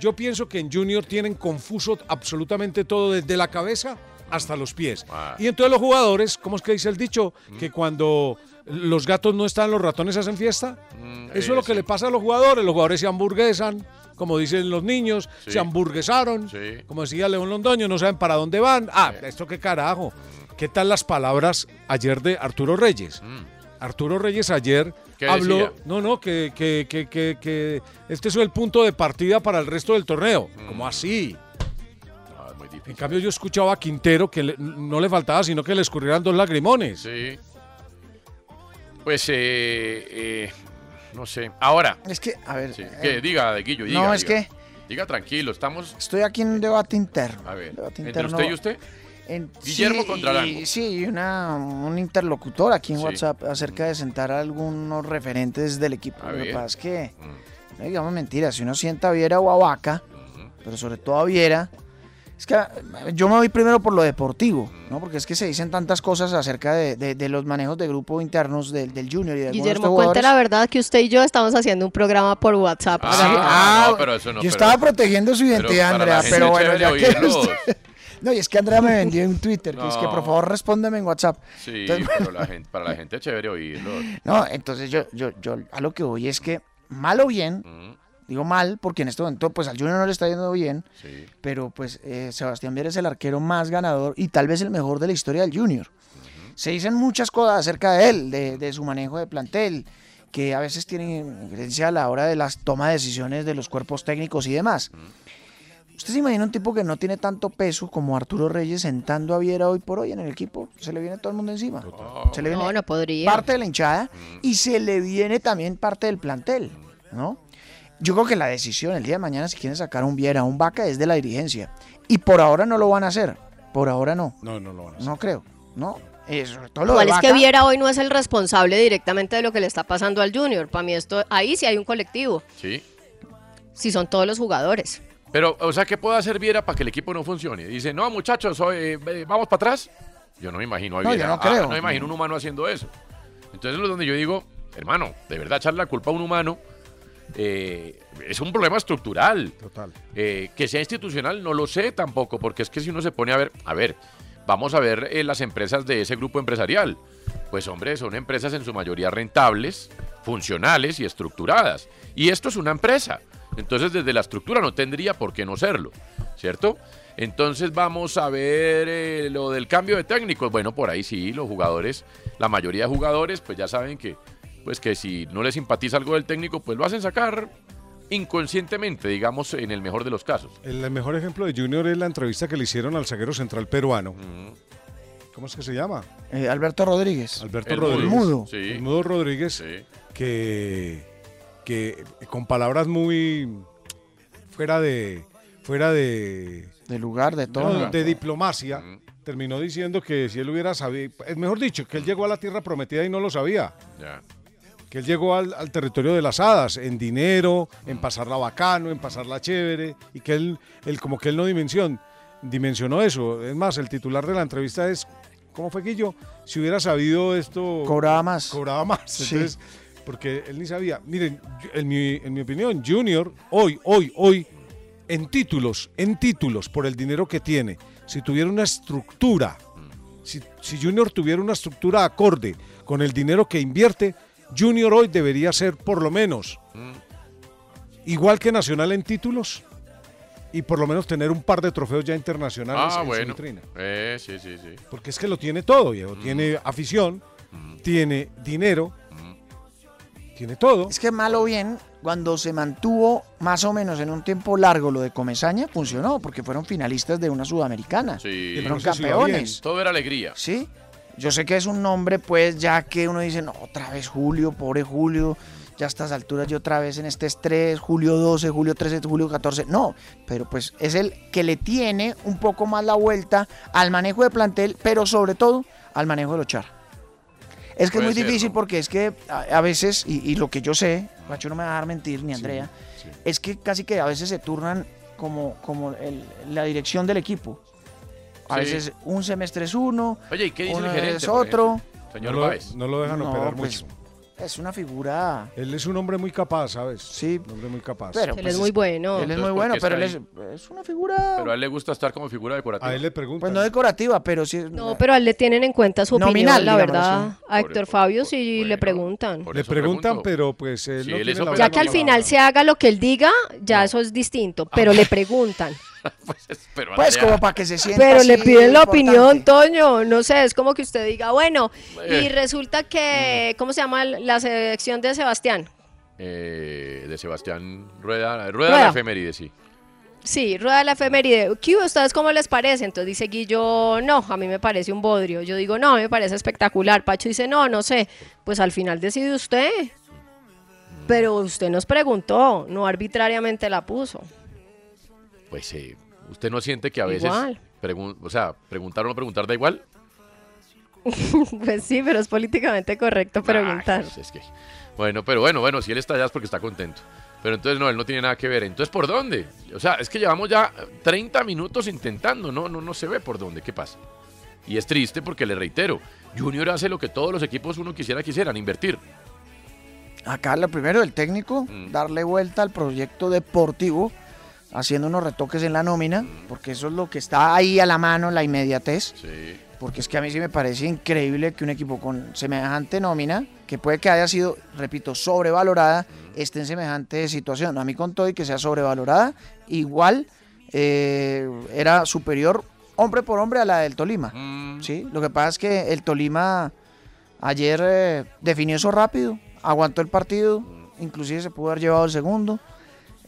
Yo pienso que en Junior tienen confuso absolutamente todo, desde la cabeza hasta los pies. Y entonces los jugadores, ¿cómo es que dice el dicho? Que cuando los gatos no están, los ratones hacen fiesta. Eso es lo que le pasa a los jugadores. Los jugadores se hamburguesan, como dicen los niños, Sí. se hamburguesaron. Sí. Como decía León Londoño, no saben para dónde van. Ah, esto qué carajo. ¿Qué tal las palabras ayer de Arturo Reyes? Arturo Reyes ayer Mm. ¿Qué habló, decía? no, no, que, que, que, que, que este es el punto de partida para el resto del torneo. Mm. ¿Cómo así? En cambio yo escuchaba a Quintero que le- no le faltaba sino que le escurrieran dos lagrimones. Sí. Pues, eh, eh, no sé. Ahora. Es que, a ver. Sí. eh, Que diga, de Guillo, diga. no, es diga. que Diga tranquilo, estamos. estoy aquí en un debate interno. A ver, debate entre interno. usted y usted. En- Guillermo sí, contra Arango. y- Sí, una, un interlocutor aquí en Sí. WhatsApp acerca de sentar a algunos referentes del equipo. A Lo que pasa es que, Mm. no digamos mentiras, si uno sienta a Viera o a Vaca, pero sobre todo a Viera, es que ah, yo me voy primero por lo deportivo, ¿no? Porque es que se dicen tantas cosas acerca de, de- de los manejos de grupo internos del, del Junior y de Guillermo, cuente la verdad que usted y yo estamos haciendo un programa por WhatsApp. Ah, Haga- Ah, no, pero eso no. yo pero- estaba protegiendo su pero identidad, la Andrea, pero bueno, ya que usted- No, y es que Andrea me vendió en Twitter, que es que por favor respóndeme en WhatsApp. Sí, Entonces, pero la gente, para la gente es chévere oírlo. No, entonces yo, yo, yo a lo que voy es que, mal o bien, digo mal, porque en este momento pues al Junior no le está yendo bien, Sí. pero pues eh, Sebastián Viera es el arquero más ganador y tal vez el mejor de la historia del Junior. Se dicen muchas cosas acerca de él, de, de su manejo de plantel, que a veces tiene injerencia a la hora de las toma de decisiones de los cuerpos técnicos y demás. ¿Usted se imagina un tipo que no tiene tanto peso como Arturo Reyes sentando a Viera hoy por hoy en el equipo? Se le viene todo el mundo encima. Se le viene No, no podría. parte de la hinchada y se le viene también parte del plantel, ¿no? Yo creo que la decisión el día de mañana si quieren sacar a un Viera, a un Vaca es de la dirigencia. Y por ahora no lo van a hacer. Por ahora no. No, no lo van a hacer. No creo. No. Eh, sobre todo lo Igual es que. Viera hoy no es el responsable directamente de lo que le está pasando al Junior. Para mí esto, ahí sí hay un colectivo. Sí. Si son todos los jugadores. Pero, o sea, ¿qué puede hacer Viera para que el equipo no funcione? Dice, no, muchachos, eh, eh, vamos para atrás. Yo no me imagino a No, yo Viera. no ah, creo. no me imagino un humano haciendo eso. Entonces es donde yo digo, hermano, de verdad echarle la culpa a un humano eh, es un problema estructural. Total. Eh, que sea institucional, no lo sé tampoco, porque es que si uno se pone a ver, a ver, vamos a ver eh, las empresas de ese grupo empresarial. Pues hombre, son empresas en su mayoría rentables, funcionales y estructuradas. Y esto es una empresa. Entonces desde la estructura no tendría por qué no serlo, ¿cierto? Entonces vamos a ver eh, lo del cambio de técnicos. Bueno, por ahí sí, los jugadores, la mayoría de jugadores, pues ya saben que, pues que si no les simpatiza algo del técnico, pues lo hacen sacar inconscientemente, digamos, en el mejor de los casos. El mejor ejemplo de Junior es la entrevista que le hicieron al zaguero central peruano. ¿Cómo es que se llama? Eh, Alberto Rodríguez. Alberto El Rodríguez. mudo. Sí. El mudo Rodríguez, que, que con palabras muy fuera de fuera de De lugar, de todo. no, de diplomacia, terminó diciendo que si él hubiera sabido, es mejor dicho, que él llegó a la tierra prometida y no lo sabía. Ya. Que él llegó al, al territorio de las hadas, en dinero, en pasarla bacano, en pasarla chévere, y que él, él como que él no dimensión, dimensionó eso. Es más, el titular de la entrevista es, ¿cómo fue Guillo? Si hubiera sabido esto... Cobraba más. Cobraba más. Sí. Entonces, porque él ni sabía. Miren, en mi, en mi opinión, Junior, hoy, hoy, hoy, en títulos, en títulos, por el dinero que tiene, si tuviera una estructura, si, si Junior tuviera una estructura acorde con el dinero que invierte, Junior hoy debería ser por lo menos igual que Nacional en títulos y por lo menos tener un par de trofeos ya internacionales Ah, en su bueno. vitrina. Eh, sí, sí, sí. Porque es que lo tiene todo, viejo. Tiene afición, tiene dinero, tiene todo. Es que mal o bien, cuando se mantuvo más o menos en un tiempo largo lo de Comesaña, funcionó, porque fueron finalistas de una sudamericana. Sí. Fueron No sé si va campeones. Todo era alegría. Sí. Yo sé que es un nombre, pues, ya que uno dice, no, otra vez Julio, pobre Julio, ya a estas alturas yo otra vez en este estrés, Julio 12, Julio 13, Julio 14. No, pero pues es el que le tiene un poco más la vuelta al manejo de plantel, pero sobre todo al manejo de los char. Es que es muy ser, difícil ¿no? porque es que a, a veces, y, y lo que yo sé, Macho no me va a dejar mentir, ni Andrea, es que casi que a veces se turnan como, como el- la dirección del equipo. A Sí. veces un semestre es uno, Oye, ¿y qué dice el gerente, es otro. Señor no, lo, no lo dejan No, operar pues, mucho. Es una figura. Él es un hombre muy capaz, ¿sabes? Sí. Un hombre muy capaz. Pero, Él pues, es muy bueno. Él es muy ¿por bueno, pero él es, es una figura. Pero a él le gusta estar como figura decorativa. A él le preguntan. Pues no decorativa, pero sí. No, pero a él le tienen en cuenta su opinión, la verdad. así. A Héctor Fabio sí le preguntan. Le preguntan, pero pues él Sí, no él tiene es la operador. Ya que al final se haga lo que él diga, ya eso es distinto, Ah. pero le preguntan. Pero Pues Andrea, como para que se sienta. Pero le piden la importante. opinión, Toño. No sé, es como que usted diga, bueno, Eh. y resulta que, ¿cómo se llama la selección de Sebastián? eh, de Sebastián Rueda. Rueda, Rueda. la efeméride, sí. Sí, rueda la efeméride. ¿Qué? ¿Ustedes cómo les parece? Entonces dice Guillo, no, a mí me parece un bodrio. Yo digo, no, a mí me parece espectacular. Pacho dice, no, no sé. Pues al final decide usted. Pero usted nos preguntó, no arbitrariamente la puso. Pues eh, usted no siente que a veces. O sea, preguntar o no preguntar da igual. pues sí, pero es políticamente correcto preguntar. Pues es que- bueno, pero bueno, bueno, si él está allá es porque está contento. Pero entonces no, él no tiene nada que ver. Entonces, ¿por dónde? O sea, es que llevamos ya 30 minutos intentando, no, no, no se ve por dónde, ¿qué pasa? Y es triste porque le reitero, Junior hace lo que todos los equipos uno quisiera quisieran, invertir. Acá lo primero del técnico, Mm. darle vuelta al proyecto deportivo, haciendo unos retoques en la nómina, porque eso es lo que está ahí a la mano, la inmediatez. Sí. Porque es que a mí sí me parece increíble que un equipo con semejante nómina, que puede que haya sido, repito, sobrevalorada, esté en semejante situación. A mí con todo y que sea sobrevalorada, igual eh, era superior hombre por hombre a la del Tolima. ¿sí? Lo que pasa es que el Tolima ayer eh, definió eso rápido, aguantó el partido, inclusive se pudo haber llevado el segundo.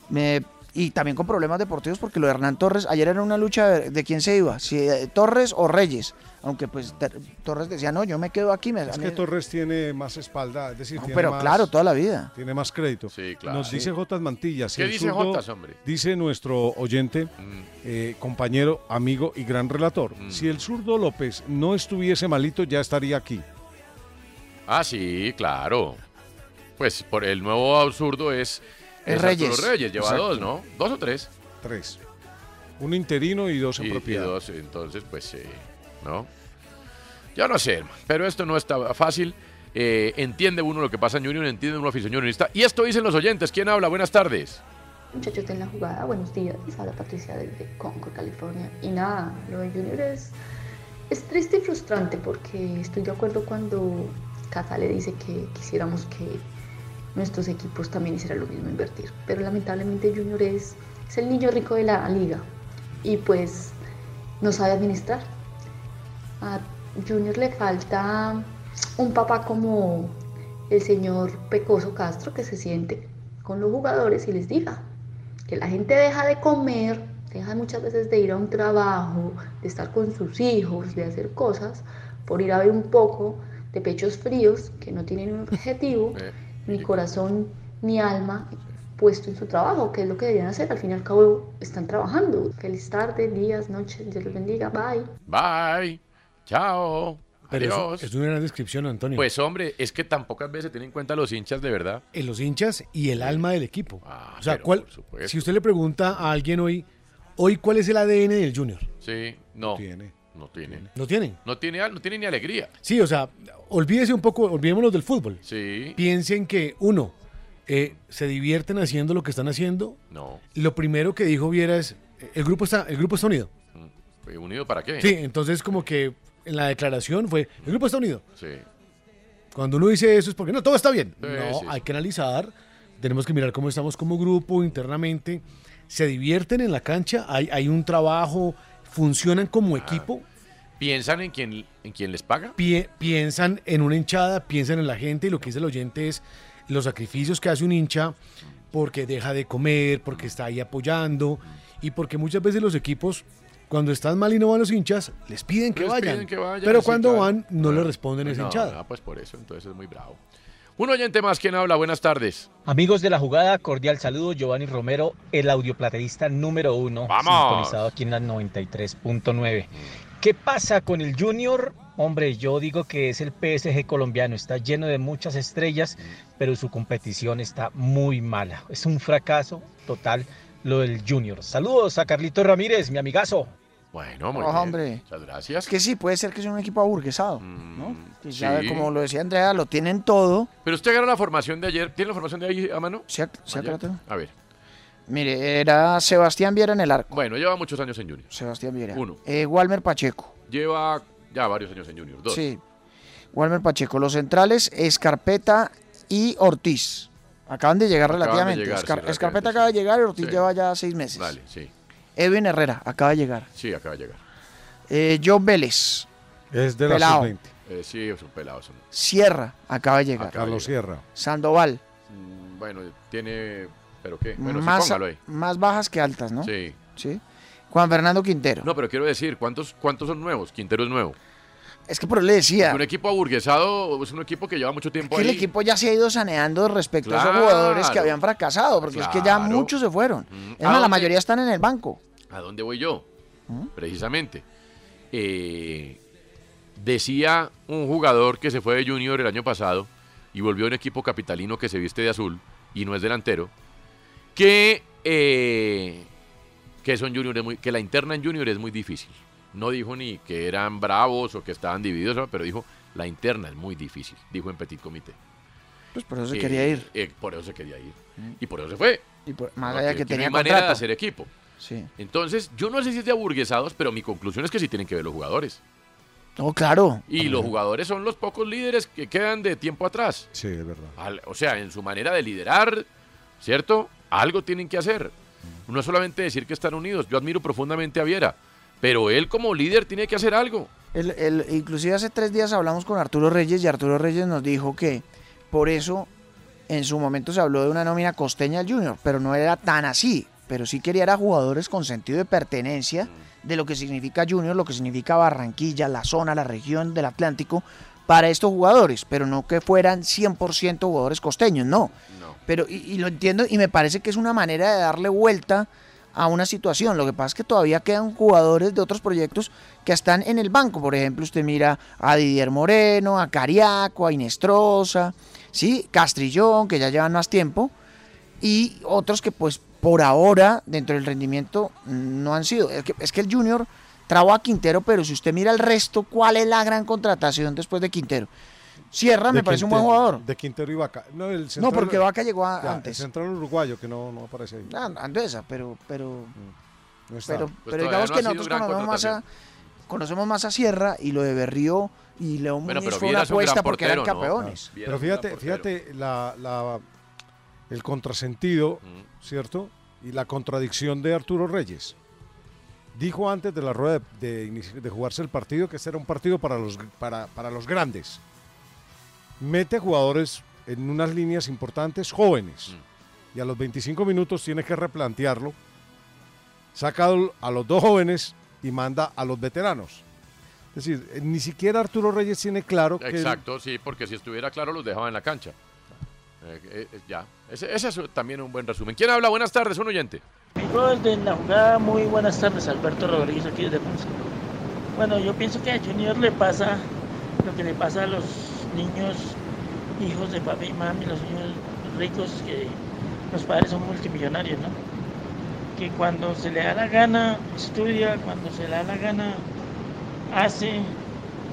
Me- y también con problemas deportivos porque lo de Hernán Torres, ayer era una lucha de, de quién se iba, si eh, Torres o Reyes. Aunque pues Ter- Torres decía, no, yo me quedo aquí. Me, Es que Torres tiene más espalda, es decir, No, tiene pero más- claro, toda la vida. Tiene más crédito. Sí, claro. Nos dice Jotas Mantilla. si ¿Qué dice Jotas, hombre? Mm. Dice nuestro oyente, eh, compañero, amigo y gran relator. Si el zurdo López no estuviese malito, ya estaría aquí. Ah, sí, claro. Pues por el nuevo absurdo es, Es es Reyes. Arturo Reyes. Lleva Exacto. dos, ¿no? ¿Dos o tres? Tres. Un interino y dos en Y, y propiedad. dos, entonces, pues, eh, ¿no? Yo no sé, hermano, pero esto no está fácil. Eh, entiende uno lo que pasa en Junior, entiende uno afición unionista. Y esto dicen los oyentes. ¿Quién habla? Buenas tardes. Muchachos de la jugada, buenos días. Habla Patricia desde Concord, California. Y nada, lo de Junior es, es triste y frustrante porque estoy de acuerdo cuando Cata le dice que quisiéramos que nuestros equipos también hicieran lo mismo, invertir. Pero lamentablemente Junior es, es el niño rico de la liga y pues no sabe administrar. A Junior le falta un papá como el señor Pecoso Castro que se siente con los jugadores y les diga que la gente deja de comer, deja muchas veces de ir a un trabajo, de estar con sus hijos, de hacer cosas, por ir a ver un poco de pechos fríos que no tienen un objetivo, ni corazón ni alma puesto en su trabajo, que es lo que deberían hacer. Al fin y al cabo están trabajando. Feliz tarde, días, noches, Dios los bendiga, bye. Bye. Chao. Pero eso- Adiós. es una gran descripción, Antonio. Pues hombre, es que tan pocas veces se tienen en cuenta los hinchas de verdad. en los hinchas y el alma del equipo. o sea, Ah, ¿cuál, si usted le pregunta a alguien hoy, hoy ¿cuál es el ADN del Junior? Sí, no. No tiene. No tiene. ¿No tienen? No tiene, no tiene ni alegría. Sí, o sea, olvídese un poco, olvidémonos del fútbol. Sí. Piensen que, uno, eh, se divierten haciendo lo que están haciendo. No. Lo primero que dijo Viera es, el grupo está, el grupo está unido. Eh, ¿Unido para qué? Sí, entonces como que en la declaración fue, el grupo está unido. Sí. Cuando uno dice eso es porque no, todo está bien. Sí, no, sí, hay que analizar, tenemos que mirar cómo estamos como grupo internamente. Se divierten en la cancha, hay, hay un trabajo, funcionan como equipo, ¿Piensan en quién, en quién les paga? pie- piensan en una hinchada, piensan en la gente y lo que dice el oyente es los sacrificios que hace un hincha porque deja de comer, porque está ahí apoyando y porque muchas veces los equipos Cuando están mal y no van los hinchas, les piden que, Les vayan. piden que vayan, Pero cuando van, no le Claro. responden esa No, hinchada. no, pues por eso, entonces es muy bravo. Un oyente más, ¿quién habla? Buenas tardes. Amigos de la jugada, cordial saludo, Giovanni Romero, el audioplaterista número uno, ¡Vamos! sintonizado aquí en la 93.9. ¿Qué pasa con el Junior? Hombre, yo digo que es el PSG colombiano, está lleno de muchas estrellas, pero su competición está muy mala. Es un fracaso total lo del Junior. Saludos a Carlito Ramírez, mi amigazo. Bueno, muy Oh, bien. hombre. Muchas gracias. Es que sí, puede ser que sea un equipo aburguesado, ¿no? Que ya, sí. como lo decía Andrea, lo tienen todo. Pero usted agarra la formación de ayer. ¿Tiene la formación de ahí a mano? Sí, sí, acá la tengo. A ver. Mire, era Sebastián Viera en el arco. Bueno, lleva muchos años en Junior. Sebastián Viera. Uno. Eh, Walmer Pacheco. Lleva ya varios años en Junior. Dos. Sí. Walmer Pacheco. Los centrales, Escarpeta y Ortiz. Acaban de llegar Acaban de relativamente. llegar, sí, Escar- relativamente, Escarpeta sí. acaba de llegar y Ortiz lleva ya seis meses. Vale, sí. Edwin Herrera acaba de llegar. Sí, acaba de llegar. Eh, Joe Vélez. Es de la Pelao. sub-20. Eh, sí, es un pelado. son- Sierra acaba de llegar. Acaba de Carlos llegar. Sierra. Sandoval. Mm, Bueno, tiene. ¿Pero qué? Bueno, más, ahí. más bajas que altas, ¿no? Sí. Sí. Juan Fernando Quintero. No, pero quiero decir, ¿cuántos, cuántos son nuevos? Quintero es nuevo. Es que por eso le decía. Un equipo aburguesado es un equipo que lleva mucho tiempo que el ahí. equipo ya se ha ido saneando respecto a esos jugadores que habían fracasado, porque es que ya muchos se fueron. Mm. Es ¿A más, la mayoría están en el banco. ¿A dónde voy yo? ¿Mm? Precisamente. Eh, decía un jugador que se fue de Junior el año pasado y volvió a un equipo capitalino que se viste de azul y no es delantero, que, eh, que, son muy- que la interna en Junior es muy difícil. No dijo ni que eran bravos o que estaban divididos, pero dijo la interna es muy difícil, dijo en Petit Comité. Pues por eso se Eh, quería ir. eh, por eso se quería ir. Y por eso se fue. Y por- más allá que no tenía hay manera contrato. de hacer equipo. Sí. Entonces, yo no sé si es de aburguesados, pero mi conclusión es que sí tienen que ver los jugadores. No, claro. Y los jugadores son los pocos líderes que quedan de tiempo atrás. Sí, es verdad. Al- o sea, en su manera de liderar, ¿cierto? Algo tienen que hacer. No es solamente decir que están unidos. Yo admiro profundamente a Viera, pero él como líder tiene que hacer algo. El- el- inclusive hace tres días hablamos con Arturo Reyes y Arturo Reyes nos dijo que por eso en su momento se habló de una nómina costeña al Junior, pero no era tan así. Pero sí quería era jugadores con sentido de pertenencia de lo que significa Junior, lo que significa Barranquilla, la zona, la región del Atlántico para estos jugadores, pero no que fueran 100% jugadores costeños, no. Pero, y, y lo entiendo y me parece que es una manera de darle vuelta a una situación. Lo que pasa es que todavía quedan jugadores de otros proyectos que están en el banco. Por ejemplo, usted mira a Didier Moreno, a Cariaco, a Inestrosa, ¿sí? Castrillón, que ya llevan más tiempo, y otros que pues por ahora dentro del rendimiento no han sido. Es que, es que el Junior trabó a Quintero, pero si usted mira el resto, ¿cuál es la gran contratación después de Quintero? Sierra me parece un buen jugador. De Quintero y Vaca. No, el No, central- porque Vaca llegó a- Ya, antes. El central uruguayo que no, no aparece ahí. Ah, Andesa, pero, pero, No está. pero, Pues pero digamos no que nosotros conocemos más, a, contratación. conocemos más a Sierra y lo de Berrío y León Bueno, Muñoz fue una un apuesta porque eran portero, ¿no? campeones. Pero fíjate, fíjate la, la- el contrasentido, ¿cierto? Y la contradicción de Arturo Reyes. Dijo antes de la rueda de, de de jugarse el partido que este era un partido para los, para, para los grandes. Mete jugadores en unas líneas importantes jóvenes. Y a los 25 minutos tiene que replantearlo. Saca a los dos jóvenes y manda a los veteranos. Es decir, eh, ni siquiera Arturo Reyes tiene claro que... Exacto, sí, porque si estuviera claro los dejaba en la cancha. Eh, eh, ya, ese, ese es también un buen resumen. ¿Quién habla? Buenas tardes, un oyente. Amigos de la jugada, muy buenas tardes, Alberto Rodríguez aquí desde Ponce. Bueno, yo pienso que a Junior le pasa lo que le pasa a los niños, hijos de papi y mami, los niños ricos, que los padres son multimillonarios, ¿no? Que cuando se le da la gana estudia, cuando se le da la gana hace,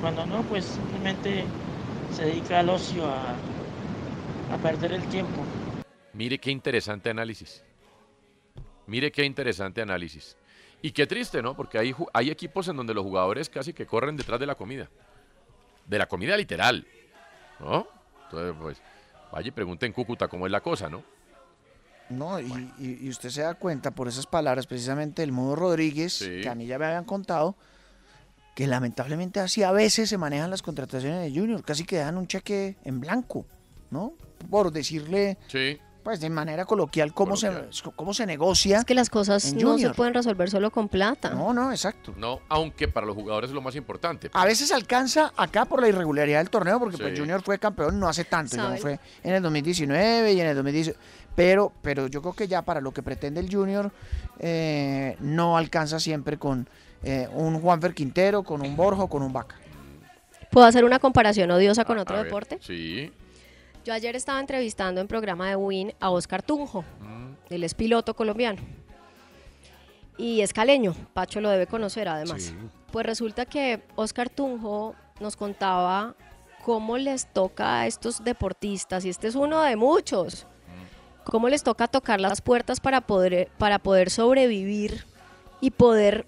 cuando no, pues simplemente se dedica al ocio, a, a perder el tiempo. Mire qué interesante análisis. Mire qué interesante análisis. Y qué triste, ¿no? Porque hay, hay equipos en donde los jugadores casi que corren detrás de la comida. De la comida literal. ¿No? Entonces, pues, vaya y pregunte en Cúcuta cómo es la cosa, ¿no? No, y, y- y usted se da cuenta por esas palabras, precisamente del Mudo Rodríguez, Sí. que a mí ya me habían contado, que lamentablemente así a veces se manejan las contrataciones de Junior, casi que dan un cheque en blanco, ¿no? Por decirle, Sí. Pues de manera coloquial, cómo, Se, cómo se negocia. Es que las cosas no se pueden resolver solo con plata. No, no, exacto. No, aunque para los jugadores es lo más importante. A veces alcanza acá por la irregularidad del torneo, porque pues Sí. Junior fue campeón no hace tanto, ya Saben. fue en el 2019 y en el 2018. Pero, pero yo creo que ya para lo que pretende el Junior eh, no alcanza siempre con eh, un Juanfer Quintero, con un Borjo, con un Vaca. ¿Puedo hacer una comparación odiosa con otro A ver, deporte? Sí. Yo ayer estaba entrevistando en programa de Win a Oscar Tunjo. Mm. Él es piloto colombiano. Y es caleño. Pacho lo debe conocer además. Pues resulta que Oscar Tunjo nos contaba cómo les toca a estos deportistas, y este es uno de muchos, cómo les toca tocar las puertas para poder, para poder sobrevivir y poder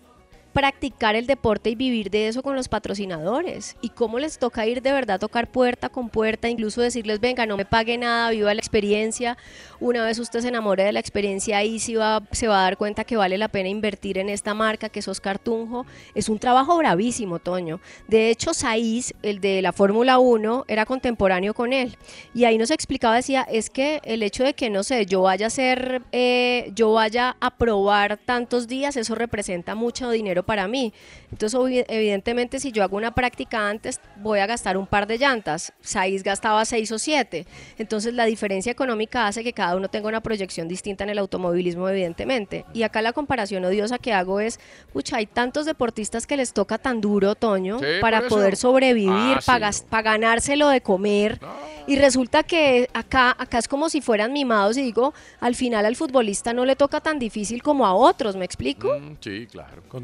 practicar el deporte y vivir de eso con los patrocinadores y cómo les toca ir de verdad tocar puerta con puerta, incluso decirles, venga, no me pague nada, viva la experiencia. Una vez usted se enamore de la experiencia, ahí sí va, se va a dar cuenta que vale la pena invertir en esta marca que es Oscar Tunjo. Es un trabajo bravísimo, Toño. De hecho, Saiz, el de la Fórmula 1, era contemporáneo con él. Y ahí nos explicaba, decía, es que el hecho de que, no sé, yo vaya a ser, eh, yo vaya a probar tantos días, eso representa mucho dinero para mí. Entonces, evidentemente, si yo hago una práctica antes, voy a gastar un par de llantas. Saiz gastaba seis o siete. Entonces, la diferencia económica hace que cada uno tenga una proyección distinta en el automovilismo, evidentemente. Y acá la comparación odiosa que hago es, pucha, hay tantos deportistas que les toca tan duro, Toño, Sí, para poder sobrevivir, Ah, para sí. ganárselo de comer. Y resulta que acá, acá es como si fueran mimados y digo, al final al futbolista no le toca tan difícil como a otros, ¿me explico? Mm, Sí, claro. Con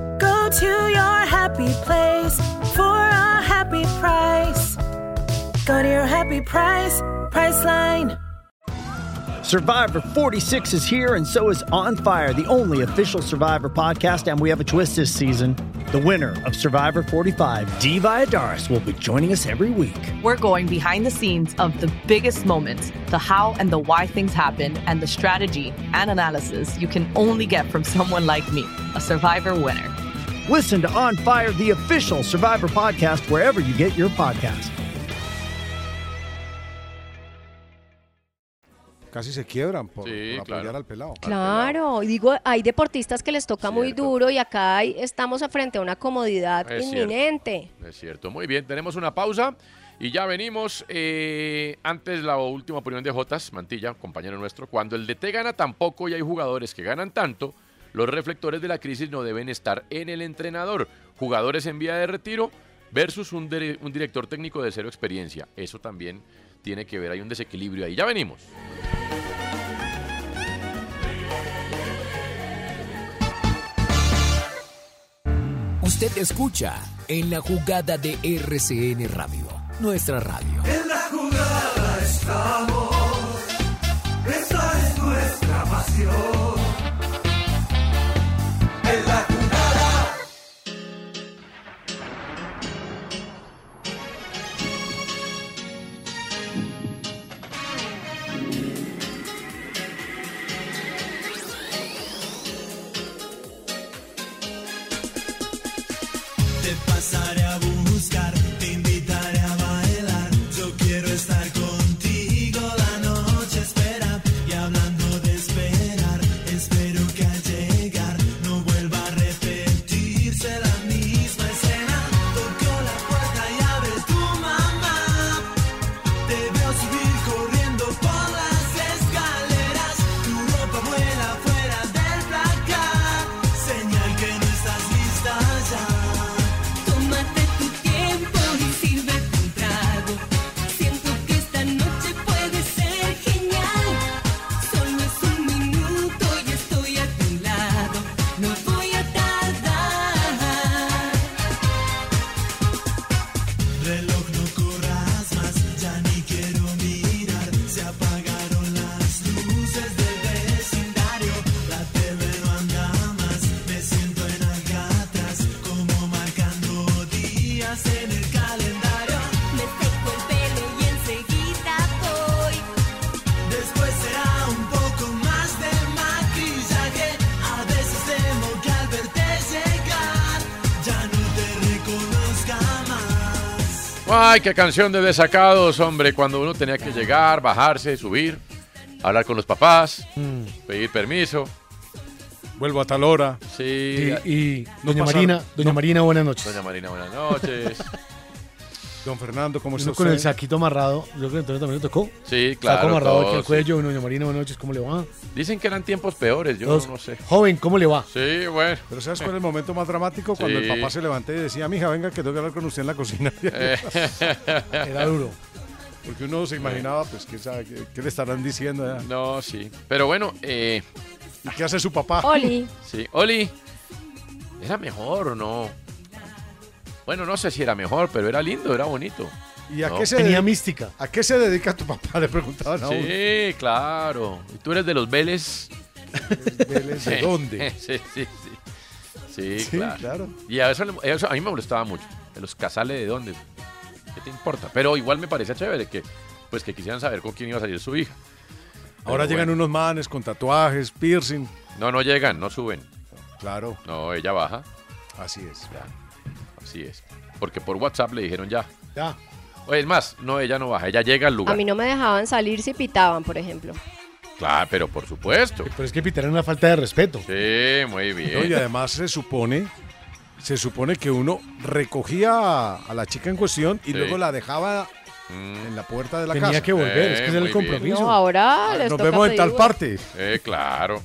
Go to your happy place for a happy price. Go to your happy price, Priceline. Survivor 46 is here, and so is On Fire, the only official Survivor podcast. And we have a twist this season. The winner of Survivor 45, Dee Valladares, will be joining us every week. We're going behind the scenes of the biggest moments, the how and the why things happen, and the strategy and analysis you can only get from someone like me, a Survivor winner. Listen to On Fire, the official Survivor podcast, wherever you get your podcast. casi se quiebran por, Sí, por apoyar claro. al pelado. Claro, y digo, hay deportistas que les toca muy duro y acá hay- estamos frente a una comodidad Es cierto. inminente. Es cierto. Muy bien, tenemos una pausa y ya venimos. eh, antes la última opinión de Jotas, Mantilla, compañero nuestro. Cuando el DT gana tan poco y hay jugadores que ganan tanto, los reflectores de la crisis no deben estar en el entrenador. Jugadores en vía de retiro versus un, dire- un director técnico de cero experiencia. Eso también tiene que ver, hay un desequilibrio ahí. Ya venimos. Usted escucha en la jugada de RCN Radio, nuestra radio. En la jugada estamos. Esta es nuestra pasión. La Ay, qué canción de desacados, hombre, cuando uno tenía que llegar, bajarse, subir, hablar con los papás, Mm. pedir permiso. Vuelvo a tal hora. Sí. Y, y No doña Marina, doña no. Marina, buenas noches. Doña Marina, buenas noches. Don Fernando, ¿cómo está Uno con el saquito amarrado. Yo creo que Antonio también le tocó. Sí, claro, Saco amarrado aquí todo, al cuello. Doña Marina, buenas noches. ¿Cómo le va? Dicen que eran tiempos peores, yo Todos- no sé. Joven, ¿cómo le va? Sí, bueno. Pero ¿sabes cuál es el momento más dramático? Cuando Sí. el papá se levantó y decía, mija, venga, que tengo que hablar con usted en la cocina. Eh. Era duro. Porque uno se imaginaba, pues, ¿qué, sabe, qué, qué le estarán diciendo? ya? No, sí. Pero bueno, eh, ¿Y qué hace su papá? Oli. sí. Oli, ¿era mejor o no? Bueno, no sé si era mejor, pero era lindo, era bonito. ¿Y a No. qué se Tenía mística. ¿A qué se dedica tu papá? Le preguntaban a uno. Sí, claro. ¿Y tú eres de los Vélez? ¿Vélez de dónde? sí, sí, sí. Sí, Sí, claro. claro. Y a eso, a mí me molestaba mucho. De los casales de dónde. ¿Qué te importa? Pero igual me parecía chévere que, pues, que quisieran saber con quién iba a salir su hija. Ahora llegan bueno. unos manes con tatuajes, piercing. No, no llegan, no suben. Claro, No, ella baja. así es. Ya, así es. Porque por WhatsApp le dijeron ya. Ya. O es más, no, ella no baja, ella llega al A lugar. mí no me dejaban salir si pitaban, por ejemplo. Claro, pero por supuesto. Pero es que pitar era una falta de respeto. Sí, muy bien. No, y además se supone, se supone que uno recogía a, a la chica en cuestión y Sí. luego la dejaba Mm, en la puerta de la Tenía casa. que volver, Eh, es que era el compromiso. No, ahora les Nos toca vemos en tal parte. eh, claro.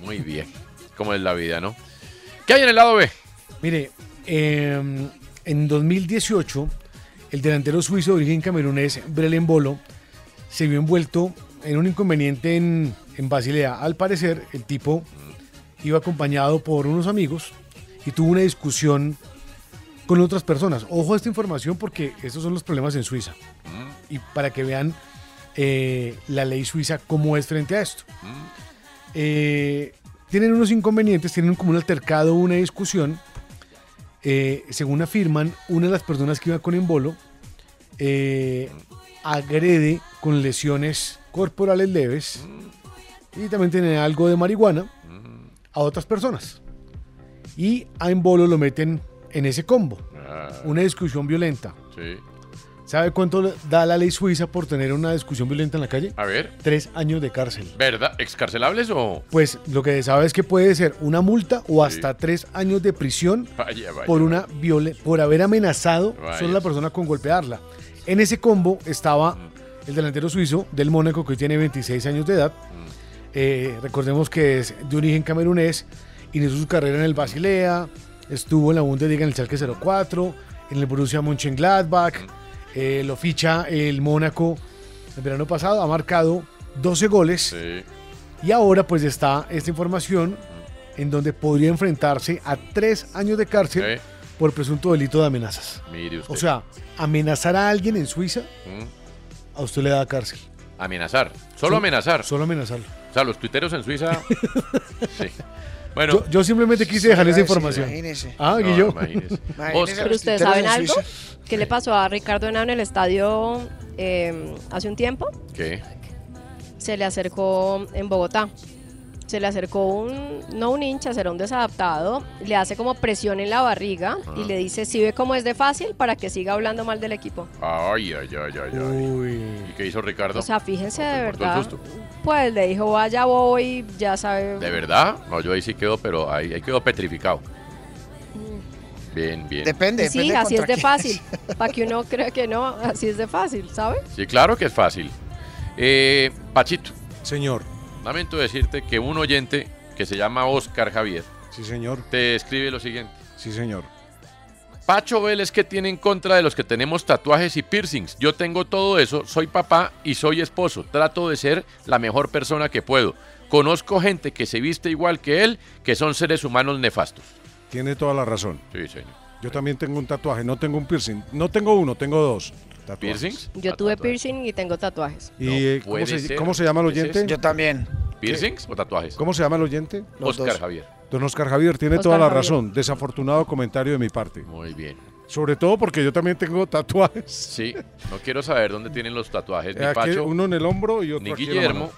Muy bien. Como es la vida, ¿no? ¿Qué hay en el lado B? Mire, eh, en 2018, el delantero suizo de origen camerunés, Brelen Bolo, se vio envuelto en un inconveniente en, en Basilea. Al parecer, el tipo iba acompañado por unos amigos y tuvo una discusión con otras personas. Ojo a esta información porque estos son los problemas en Suiza. Y para que vean eh, la ley suiza cómo es frente a esto. Eh, tienen unos inconvenientes, tienen como un altercado, una discusión. Eh, según afirman, una de las personas que iba con Embolo eh, agrede con lesiones corporales leves y también tiene algo de marihuana a otras personas. Y a Embolo lo meten en ese combo. Ah, Una discusión violenta. sí. ¿Sabe cuánto da la ley suiza por tener una discusión violenta en la calle? A ver, Tres años de cárcel. ¿verdad? ¿Excarcelables o...? Pues lo que sabe es que puede ser una multa o hasta tres años de prisión Vaya, vaya. por una viole- por haber amenazado Vaya. solo a la persona con golpearla. En ese combo estaba el delantero suizo del Mónaco que hoy tiene 26 años de edad. Eh, recordemos que es de origen camerunés, inició su carrera en el Basilea, estuvo en la Bundesliga en el Schalke 04, en el Borussia Mönchengladbach, eh, lo ficha el Mónaco el verano pasado, ha marcado 12 goles Sí. y ahora pues está esta información en donde podría enfrentarse a tres años de cárcel Sí. por presunto delito de amenazas. Mire usted. O sea, amenazar a alguien en Suiza, Mm. a usted le da cárcel. Amenazar. Solo Sí, amenazar. Solo amenazarlo. O sea, los tuiteros en Suiza. sí. Bueno. Yo, yo simplemente quise dejar esa información. imagínese. Ah, No, Guillo. imagínese. Pero ustedes saben en algo? ¿Qué le pasó a Ricardo Henao en el estadio eh, hace un tiempo? ¿Qué? Se le acercó en Bogotá. Se le acercó un, no un hincha, será un desadaptado, le hace como presión en la barriga y le dice, si ve cómo es de fácil para que siga hablando mal del equipo. Ay, ay, ay, ay, ay. Uy. ¿Y qué hizo Ricardo? O sea, fíjense de ¿Te importó el verdad. Pues le dijo, vaya voy, ya sabe. ¿De verdad? No, yo ahí sí quedo, pero ahí, ahí quedó petrificado. Bien, bien. Depende, Sí, depende así es de fácil. Para que uno crea que no, así es de fácil, ¿sabe? Sí, claro que es fácil. Eh, Pachito, Señor. Lamento decirte que un oyente que se llama Oscar Javier Sí, señor. te escribe lo siguiente. Sí, señor. Pacho Vélez que tiene en contra de los que tenemos tatuajes y piercings. Yo tengo todo eso, soy papá y soy esposo. Trato de ser la mejor persona que puedo. Conozco gente que se viste igual que él, que son seres humanos nefastos. Tiene toda la razón. Sí, señor. Yo también tengo un tatuaje, no tengo un piercing. No tengo uno, tengo dos. Tatuajes. ¿Piercings? Yo tuve piercing y tengo tatuajes. ¿Y No eh, ¿cómo, puede se, ser. cómo se llama el ¿Qué es oyente? Yo también. ¿Piercings o tatuajes? ¿Cómo se llama el oyente? Los Oscar dos. Javier. Don Oscar Javier tiene Oscar toda la Javier. razón. Desafortunado comentario de mi parte. Muy bien. Sobre todo porque yo también tengo tatuajes. Sí, no quiero saber dónde tienen los tatuajes. Ni Aquí, Pacho, uno en el hombro y otro ni aquí en la Guillermo. mano.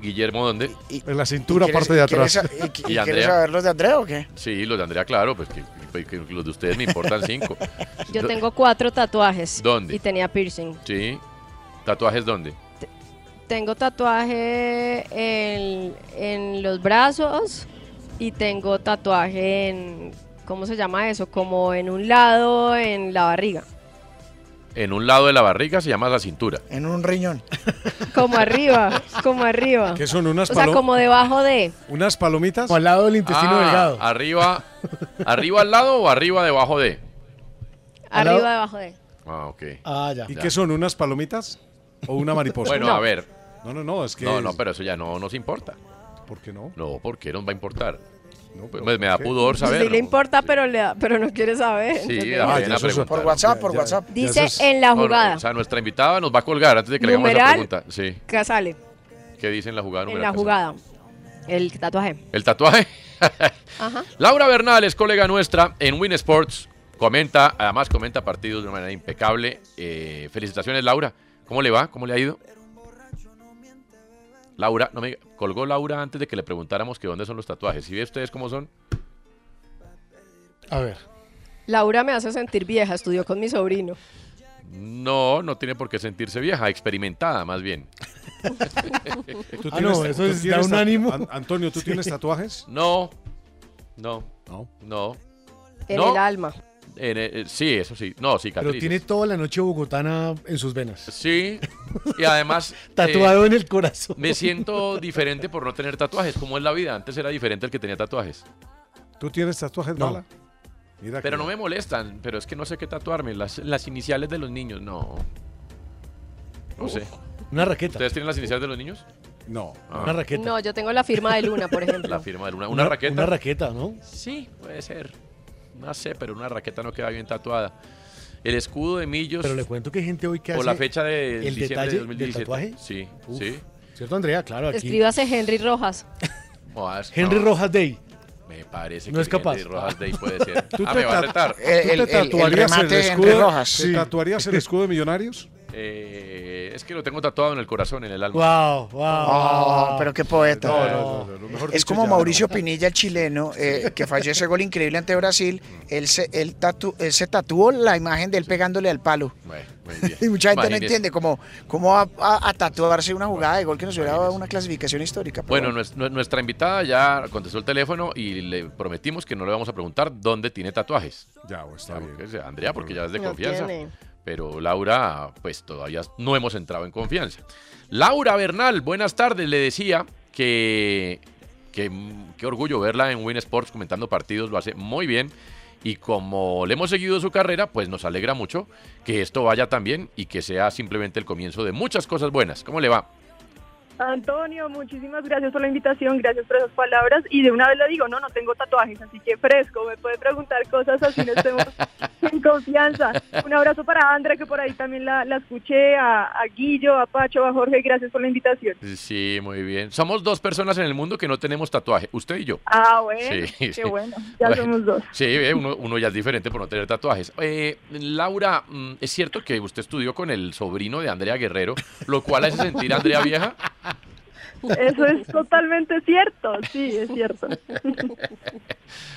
Guillermo, ¿dónde? Y- En la cintura, ¿Y quieres- parte de y quieres atrás. sa- ¿Y, y Y quieres Andrea. saber los de Andrea o qué? Sí, los de Andrea, claro. Pues, que- pues, que los de ustedes me importan cinco. Yo tengo cuatro tatuajes. ¿Dónde? Y tenía piercing. Sí. ¿Tatuajes dónde? Tengo tatuaje en, en los brazos y tengo tatuaje en, ¿cómo se llama eso? Como en un lado, en la barriga. En un lado de la barriga se llama la cintura. En un riñón. Como arriba, como arriba. ¿Qué son unas O sea, como debajo de. ¿Unas palomitas? al lado del Ah, Arriba, arriba al lado o arriba debajo de. Arriba, debajo de. Ah, ok. Ah, ya. ¿Y qué son unas palomitas o una mariposa? Bueno, a ver. No, no, no, es que No, no, pero eso ya no nos importa. ¿Por qué no? No, ¿por qué nos va a importar? Pero Pues me da pudor Sí saber. le importa, pero, le da- pero no quiere saber. Sí, Ah, ya, eso. Por WhatsApp, por WhatsApp. Dice en la No, no, jugada. o sea, nuestra invitada nos va a colgar antes de que le hagamos Numeral. pregunta. Sí. ¿Qué sale? ¿Qué dice en la jugada? En número la jugada. El tatuaje. El tatuaje. Ajá. Laura Bernal es colega nuestra en Win Sports. Comenta, además comenta partidos de una manera impecable. Eh, felicitaciones, Laura. ¿Cómo le va? ¿Cómo le ha ido? Laura, no me colgó Laura antes de que le preguntáramos que dónde son los tatuajes. ¿Sí ve ustedes cómo son? A ver. Laura me hace sentir vieja, estudió con mi sobrino. No, no tiene por qué sentirse vieja, experimentada más bien. ¿Tú Ah, no, eso tú es- tienes da un ánimo. An- Antonio, ¿tú tienes tatuajes? No, no, No. no. En No. el alma. En, eh, sí, eso sí. No, sí, Pero tiene toda la noche bogotana en sus venas. Sí, y además... Tatuado eh, en el corazón. Me siento diferente por no tener tatuajes. como es la vida? Antes era diferente el que tenía tatuajes. ¿Tú tienes tatuajes, No. Mira Pero no me molestan, pero es que no sé qué tatuarme. Las, las iniciales de los niños, no. No sé. Una raqueta. ¿Ustedes tienen las iniciales de los niños? No. Ah. Una raqueta. No, yo tengo la firma de Luna, por ejemplo. La firma de Luna. ¿Una, raqueta? Una raqueta, ¿no? Sí, puede ser. No sé, pero una raqueta no queda bien tatuada. El escudo de Millos. Pero le cuento que hay gente hoy que O hace la fecha de el diciembre detalle de del 2017. tatuaje. Sí, Uf. sí. ¿Cierto, Andrea? Claro, aquí. Escríbase Henry Rojas. Henry no, Rojas Day. Me parece No que es capaz. Henry Rojas Day puede ser. ¿Tú ah, te me va a ta- retar. ¿Tú te tatuarías el, escudo? ¿Te tatuarías el escudo de Millonarios? Eh, es que lo tengo tatuado en el corazón, en el alma. Wow, wow. Oh, pero qué poeta. No, no, no, no, Es como ya, Mauricio no. Pinilla, el chileno, eh, que falló ese gol increíble ante Brasil. Él se, él tatu- él se tatuó la imagen de él pegándole al palo. Bueno, muy bien. Y mucha gente no Imagínese. entiende cómo, cómo va a, a tatuarse una jugada de gol que nos hubiera dado una clasificación histórica. Bueno, nues- nu- nuestra invitada ya contestó el teléfono y le prometimos que no le vamos a preguntar dónde tiene tatuajes. Ya, pues, está bien. Andrea, porque ya es de No confianza. tiene. Pero Laura, pues todavía no hemos entrado en confianza. Laura Bernal, buenas tardes. Le decía que, mm, qué orgullo verla en Win Sports comentando partidos, lo hace muy bien. Y como le hemos seguido su carrera, pues nos alegra mucho que esto vaya tan bien y que sea simplemente el comienzo de muchas cosas buenas. ¿Cómo le va? Antonio, muchísimas gracias por la invitación, gracias por esas palabras. Y de una vez le digo, no, no tengo tatuajes, así que fresco, me puede preguntar cosas así, no estemos en confianza. Un abrazo para Andrea, que por ahí también la, la escuché, a, a Guillo, a Pacho, a Jorge, gracias por la invitación. Sí, muy bien. Somos dos personas en el mundo que no tenemos tatuaje, usted y yo. Ah, bueno, Sí, qué bueno, ya Bueno, somos dos. Sí, eh, uno, uno ya es diferente por no tener tatuajes. Eh, Laura, mm, ¿es cierto que usted estudió con el sobrino de Andrea Guerrero, lo cual hace sentir a Andrea vieja? Eso es totalmente cierto, sí, es cierto.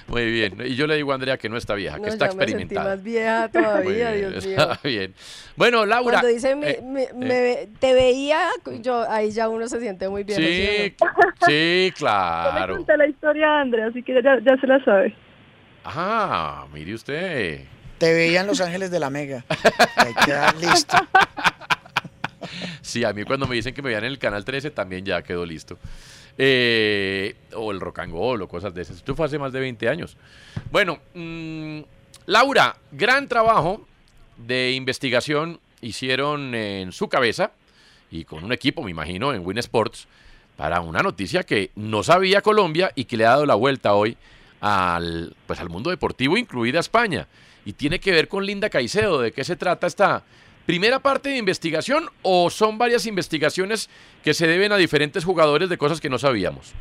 Muy bien. Y yo le digo a Andrea que no está vieja, que No, está ya me sentí experimentada. más vieja todavía, bien, Dios mío. está bien. Bueno, Laura. Cuando dice me- eh, me- eh, me te veía, yo ahí ya uno se siente muy bien. sí, sí, Yo le claro. conté la historia a Andrea, así que ya, ya se la sabe. Ah, mire usted. Te veían Los Ángeles de la Mega. Hay que listo. Sí, a mí cuando me dicen que me vean en el canal 13 también ya quedó listo. Eh, o el roll o cosas de esas. Esto fue hace más de 20 años. Bueno, mm, Laura, gran trabajo de investigación hicieron en su cabeza y con un equipo, me imagino, en Win Sports para una noticia que no sabía Colombia y que le ha dado la vuelta hoy al, pues, al mundo deportivo, incluida España. Y tiene que ver con Linda Caicedo. ¿De qué se trata esta primera parte de investigación o son varias investigaciones que se deben a diferentes jugadores de cosas que no sabíamos?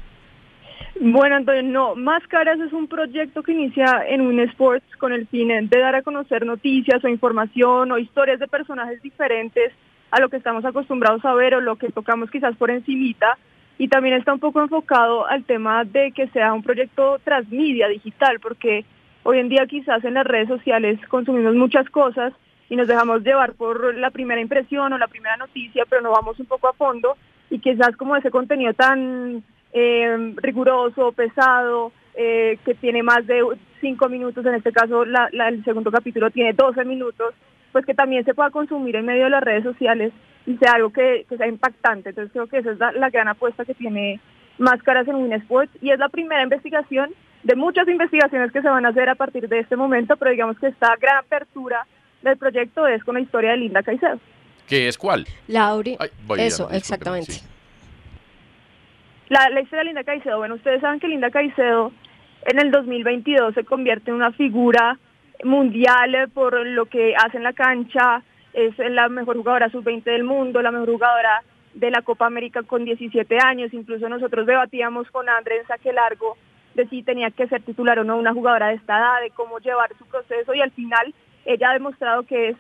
Bueno, Antonio, no, Máscaras es un proyecto que inicia en un sports con el fin de dar a conocer noticias o información o historias de personajes diferentes a lo que estamos acostumbrados a ver o lo que tocamos quizás por encimita. Y también está un poco enfocado al tema de que sea un proyecto transmedia digital, porque Hoy en día quizás en las redes sociales consumimos muchas cosas y nos dejamos llevar por la primera impresión o la primera noticia, pero no vamos un poco a fondo y quizás como ese contenido tan eh, riguroso, pesado, eh, que tiene más de cinco minutos, en este caso el segundo capítulo tiene 12 minutos, pues que también se pueda consumir en medio de las redes sociales y sea algo que, sea impactante. Entonces creo que esa es la, la gran apuesta que tiene Máscaras en Winsports y es la primera investigación de muchas investigaciones que se van a hacer a partir de este momento, pero digamos que esta gran apertura del proyecto es con la historia de Linda Caicedo. ¿Qué es cuál? Lauri, Ay, voy, eso, exactamente. sí. La, la historia de Linda Caicedo, bueno, ustedes saben que Linda Caicedo en el 2022 se convierte en una figura mundial eh, por lo que hace en la cancha, es la mejor jugadora sub-20 del mundo, la mejor jugadora de la Copa América con 17 años, incluso nosotros debatíamos con Andrés Saque Largo de si tenía que ser titular o no una jugadora de esta edad, de cómo llevar su proceso y al final ella ha demostrado que es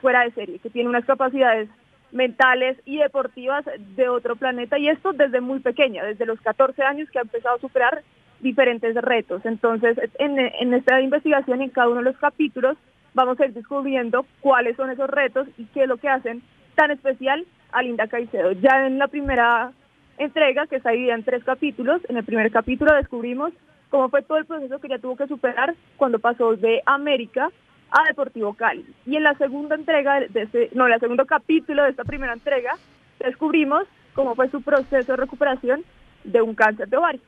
fuera de serie, que tiene unas capacidades mentales y deportivas de otro planeta y esto desde muy pequeña, desde los 14 años que ha empezado a superar diferentes retos. Entonces, en, esta investigación, en cada uno de los capítulos, vamos a ir descubriendo cuáles son esos retos y qué es lo que hacen tan especial a Linda Caicedo. Ya en la primera entrega, que está dividida en tres capítulos, en el primer capítulo descubrimos cómo fue todo el proceso que ella tuvo que superar cuando pasó de América a Deportivo Cali. Y en la segunda entrega, de este, no, en el segundo capítulo de esta primera entrega, descubrimos cómo fue su proceso de recuperación de un cáncer de ovario.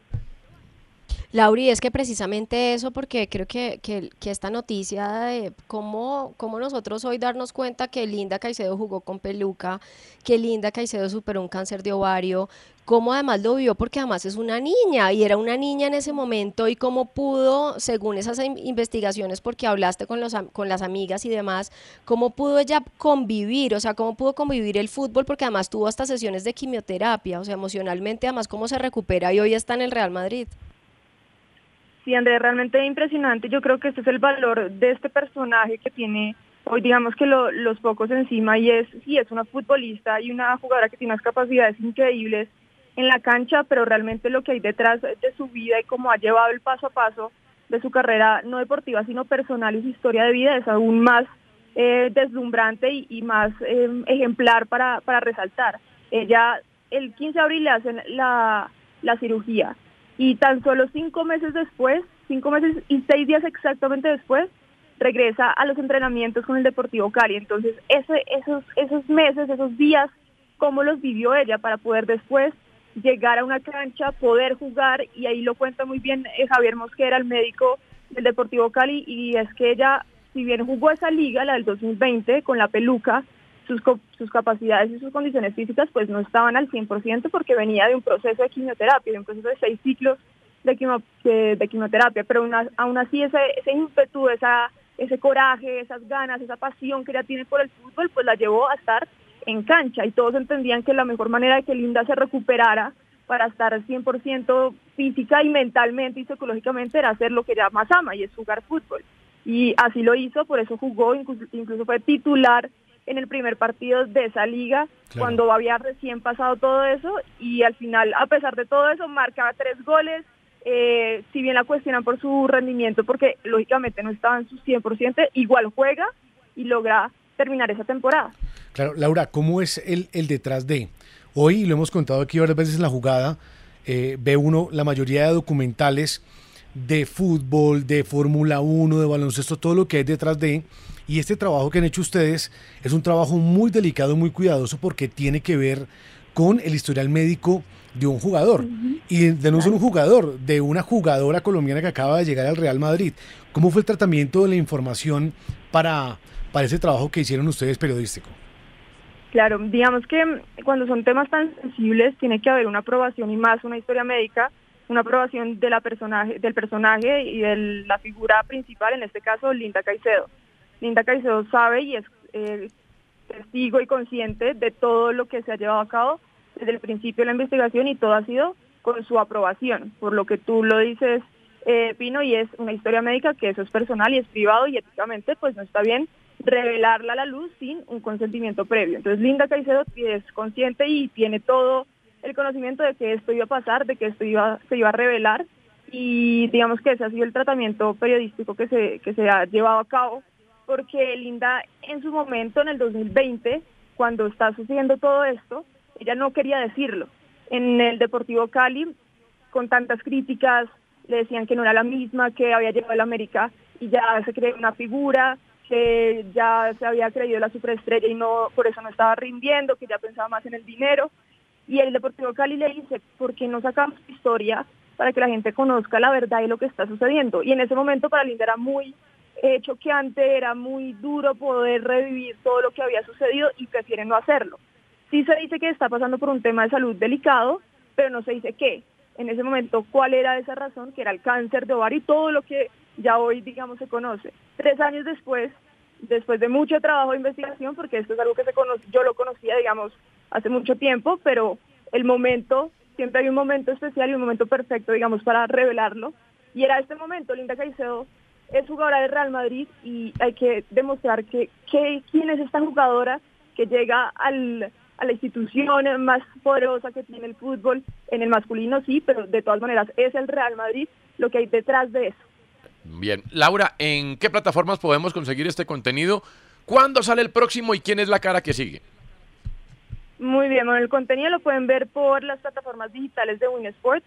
Lauri, es que precisamente eso, porque creo que, que, esta noticia de cómo, cómo nosotros hoy darnos cuenta que Linda Caicedo jugó con peluca, que Linda Caicedo superó un cáncer de ovario, cómo además lo vio, porque además es una niña y era una niña en ese momento y cómo pudo, según esas in- investigaciones, porque hablaste con, los, con las amigas y demás, cómo pudo ella convivir, o sea, cómo pudo convivir el fútbol, porque además tuvo hasta sesiones de quimioterapia, o sea, emocionalmente, además cómo se recupera y hoy está en el Real Madrid. Sí, Andrés, realmente impresionante. Yo creo que este es el valor de este personaje que tiene hoy, digamos que lo- los pocos encima, y es, sí, es una futbolista y una jugadora que tiene unas capacidades increíbles en la cancha, pero realmente lo que hay detrás de su vida y cómo ha llevado el paso a paso de su carrera, no deportiva, sino personal y su historia de vida es aún más eh, deslumbrante y, más eh, ejemplar para, para resaltar. Ella, el 15 de abril le hacen la, la cirugía y tan solo cinco meses después, cinco meses y seis días exactamente después, regresa a los entrenamientos con el Deportivo Cali. Entonces, esos, esos meses, esos días, cómo los vivió ella para poder después llegar a una cancha, poder jugar, y ahí lo cuenta muy bien eh, Javier Mosquera, el médico del Deportivo Cali, y es que ella, si bien jugó esa liga, la del 2020, con la peluca, sus, capacidades y sus condiciones físicas pues no estaban al 100% porque venía de un proceso de quimioterapia, de un proceso de seis ciclos de, quimo- de, quimioterapia, pero aún, así ese, ese ímpetu, esa, ese coraje, esas ganas, esa pasión que ella tiene por el fútbol, pues la llevó a estar en cancha y todos entendían que la mejor manera de que Linda se recuperara para estar al 100% física y mentalmente y psicológicamente era hacer lo que ella más ama y es jugar fútbol. Y así lo hizo, por eso jugó, incluso fue titular en el primer partido de esa liga Claro. cuando había recién pasado todo eso y al final, a pesar de todo eso, marcaba tres goles. Eh, si bien la cuestionan por su rendimiento, porque lógicamente no estaba en su 100%, igual juega y logra terminar esa temporada. Claro, Laura, ¿cómo es el, el detrás de? Hoy, lo hemos contado aquí varias veces en la jugada, eh, ve uno la mayoría de documentales de fútbol, de Fórmula 1, de baloncesto, todo lo que hay detrás de. Y este trabajo que han hecho ustedes es un trabajo muy delicado, muy cuidadoso, porque tiene que ver con el historial médico de un jugador. Y de no solo un jugador, de una jugadora colombiana que acaba de llegar al Real Madrid. ¿Cómo fue el tratamiento de la información para, para ese trabajo que hicieron ustedes periodístico? Claro, digamos que mm, cuando son temas tan sensibles tiene que haber una aprobación y más una historia médica, una aprobación de la personaje, del personaje y de la figura principal, en este caso Linda Caicedo. Linda Caicedo sabe y es eh, testigo y consciente de todo lo que se ha llevado a cabo desde el principio de la investigación y todo ha sido con su aprobación, por lo que tú lo dices, eh, Pino, y es una historia médica que eso es personal y es privado y éticamente pues no está bien revelarla a la luz sin un consentimiento previo. Entonces Linda Caicedo es consciente y tiene todo el conocimiento de que esto iba a pasar, de que esto iba, se iba a revelar y digamos que ese ha sido el tratamiento periodístico que se, que se ha llevado a cabo, porque Linda en su momento, en el 2020, cuando está sucediendo todo esto, ella no quería decirlo. En el Deportivo Cali, con tantas críticas, le decían que no era la misma, que había llegado a la América y ya se creía una figura, que ya se había creído la superestrella y no por eso no estaba rindiendo, que ya pensaba más en el dinero. Y el Deportivo Cali le dice, ¿por qué no sacamos historia para que la gente conozca la verdad y lo que está sucediendo? Y en ese momento para Linda era muy eh, choqueante, era muy duro poder revivir todo lo que había sucedido y prefiere no hacerlo. Sí se dice que está pasando por un tema de salud delicado, pero no se dice qué. En ese momento, ¿cuál era esa razón? Que era el cáncer de ovario y todo lo que ya hoy, digamos, se conoce. Tres años después, después de mucho trabajo de investigación, porque esto es algo que se conoce, yo lo conocía, digamos, hace mucho tiempo, pero el momento, siempre hay un momento especial y un momento perfecto, digamos, para revelarlo. Y era este momento, Linda Caicedo es jugadora de Real Madrid y hay que demostrar que, que quién es esta jugadora que llega al, a la institución más poderosa que tiene el fútbol, en el masculino sí, pero de todas maneras es el Real Madrid lo que hay detrás de eso. Bien. Laura, ¿en qué plataformas podemos conseguir este contenido? ¿Cuándo sale el próximo y quién es la cara que sigue? Muy bien, bueno, el contenido lo pueden ver por las plataformas digitales de Win Sports,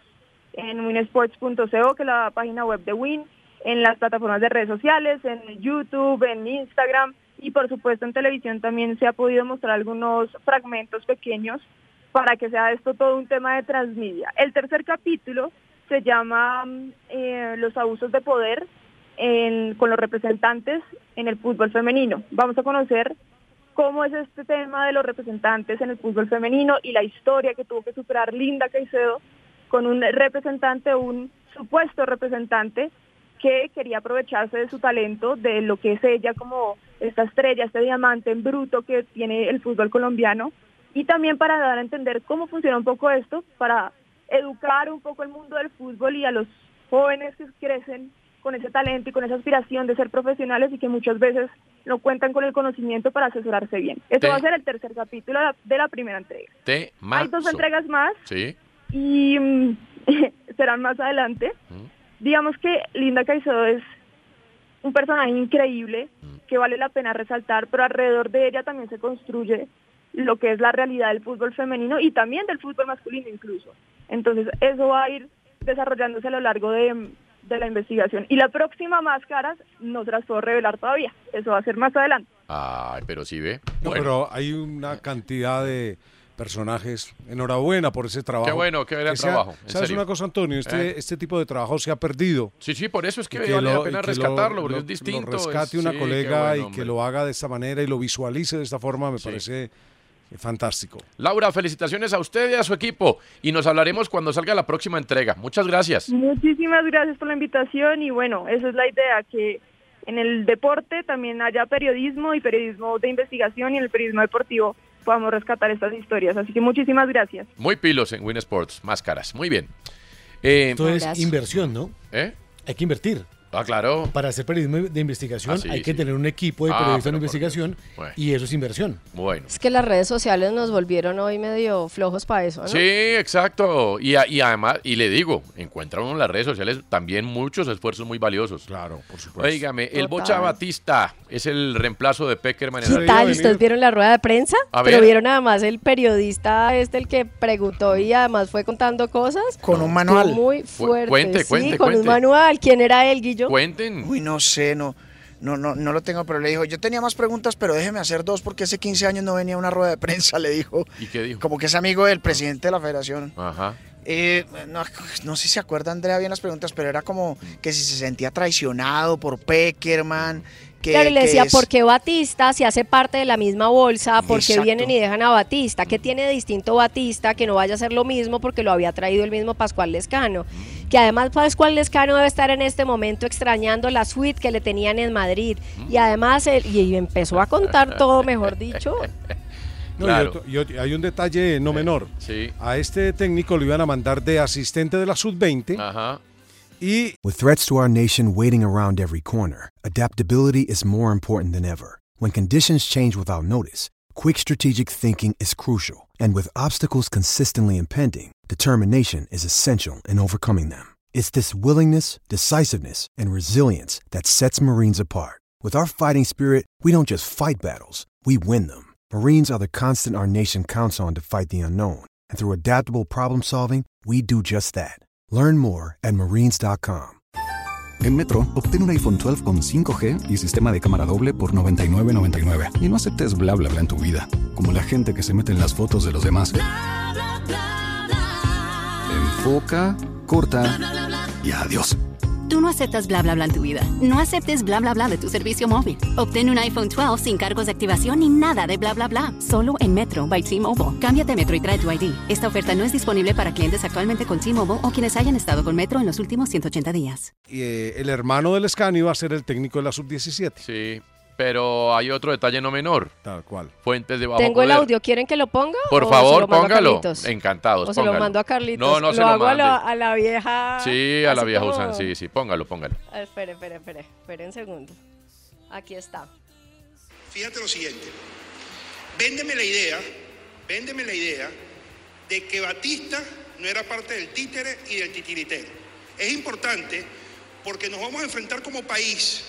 en winsports.co, que es la página web de Win, en las plataformas de redes sociales, en YouTube, en Instagram y por supuesto en televisión también se ha podido mostrar algunos fragmentos pequeños para que sea esto todo un tema de transmedia. El tercer capítulo se llama eh, Los abusos de poder con los representantes en el fútbol femenino. Vamos a conocer cómo es este tema de los representantes en el fútbol femenino y la historia que tuvo que superar Linda Caicedo con un representante, un supuesto representante que quería aprovecharse de su talento, de lo que es ella como esta estrella, este diamante en bruto que tiene el fútbol colombiano, y también para dar a entender cómo funciona un poco esto, para educar un poco el mundo del fútbol y a los jóvenes que crecen con ese talento y con esa aspiración de ser profesionales y que muchas veces no cuentan con el conocimiento para asesorarse bien. Esto va a ser el tercer capítulo de la, primera entrega. Hay dos entregas más Sí. y mm, serán más adelante. Digamos que Linda Caicedo es un personaje increíble que vale la pena resaltar, pero alrededor de ella también se construye lo que es la realidad del fútbol femenino y también del fútbol masculino incluso. Entonces eso va a ir desarrollándose a lo largo de, de la investigación. Y la próxima máscara no se las puedo revelar todavía, eso va a ser más adelante. Ay, pero sí ve. No, Bueno, pero hay una cantidad de personajes. Enhorabuena por ese trabajo. Qué bueno, qué gran Que trabajo, ¿Sabes serio. una cosa, Antonio? Este, ¿Eh? este tipo de trabajo se ha perdido. Sí, sí, por eso es que, Y vale lo- la pena que rescatarlo, lo- porque lo- es distinto. Lo rescate es- una sí, colega bueno, y hombre. que lo haga de esta manera y lo visualice de esta forma me parece fantástico. Laura, felicitaciones a usted y a su equipo. Y nos hablaremos cuando salga la próxima entrega. Muchas gracias. Muchísimas gracias por la invitación y bueno, esa es la idea, que en el deporte también haya periodismo y periodismo de investigación y en el periodismo deportivo podamos rescatar estas historias. Así que muchísimas gracias. Muy pilos en Win Sports, máscaras. Muy bien. Eh, Esto es inversión, ¿no? ¿Eh? Hay que invertir. Ah, claro. Para hacer periodismo de investigación Ah, sí, hay que sí. tener un equipo de Ah, periodistas de investigación Bueno. y eso es inversión. Bueno. Es que las redes sociales nos volvieron hoy medio flojos para eso, ¿no? Sí, exacto. Y, además, y le digo, encuentra uno en las redes sociales también muchos esfuerzos muy valiosos. Claro, por supuesto. Óigame, el Total. Bocha Batista es el reemplazo de Peckerman en ¿Qué la tal? ¿Ustedes vieron la rueda de prensa? A Pero ver. vieron además el periodista este el que preguntó y además fue contando cosas. Con un manual. Muy fuerte. cuente, sí, cuente, con un manual. ¿Quién era él, Guillo? Cuenten. Uy, no sé, no, no, no, no lo tengo, pero le dijo, yo tenía más preguntas, pero déjeme hacer dos porque hace 15 años no venía a una rueda de prensa, le dijo. ¿Y qué dijo? Como que es amigo del presidente de la federación. Ajá. Eh, no, no sé si se acuerda Andrea bien las preguntas, pero era como que si se sentía traicionado por Peckerman. Que, Claro, y le decía, es- ¿por qué Batista si hace parte de la misma bolsa? ¿Por qué vienen y dejan a Batista? ¿Qué tiene de distinto Batista que no vaya a ser lo mismo porque lo había traído el mismo Pascual Lescano? Que además Pascual Lescano debe estar en este momento extrañando la suite que le tenían en Madrid. Y además, él, y empezó a contar todo, mejor dicho. No, y Claro. otro- y otro- hay un detalle no menor. Sí. A este técnico lo iban a mandar de asistente de la sub-20 Ajá. y With threats to our nation waiting around every corner, adaptability is more important than ever. When conditions change without notice, quick strategic thinking is crucial. And with obstacles consistently impending, determination is essential in overcoming them. It's this willingness, decisiveness, and resilience that sets Marines apart. With our fighting spirit, we don't just fight battles, we win them. Marines are the constant our nation counts on to fight the unknown. And through adaptable problem solving, we do just that. Learn more at marines.com. En Metro, obtén un iPhone 12 con 5G y sistema de cámara doble por $99.99. Y no aceptes bla bla bla en tu vida, como la gente que se mete en las fotos de los demás. Enfoca, corta y adiós. Tú no aceptas bla bla bla en tu vida. No aceptes bla bla bla de tu servicio móvil. Obtén un iPhone 12 sin cargos de activación ni nada de bla bla bla. Solo en Metro by T-Mobile. Cámbiate Metro y trae tu ID. Esta oferta no es disponible para clientes actualmente con T-Mobile o quienes hayan estado con Metro en los últimos 180 días. Y, eh, el hermano del Escani va a ser el técnico de la sub-17. Sí, pero hay otro detalle no menor. Tal cual. Fuentes de bajo Tengo el audio, ¿quieren que lo ponga? Por ¿O favor, se lo mando a póngalo. Encantados, O se lo mando a Carlitos. No, no lo se lo hago a la, mande. a la vieja. Sí, a la vieja como- usan, sí, sí, póngalo, póngalo. Espere, espere, espere. Espere un segundo. Aquí está. Fíjate lo siguiente. Véndeme la idea, véndeme la idea de que Batista no era parte del títere y del titiritero. Es importante porque nos vamos a enfrentar como país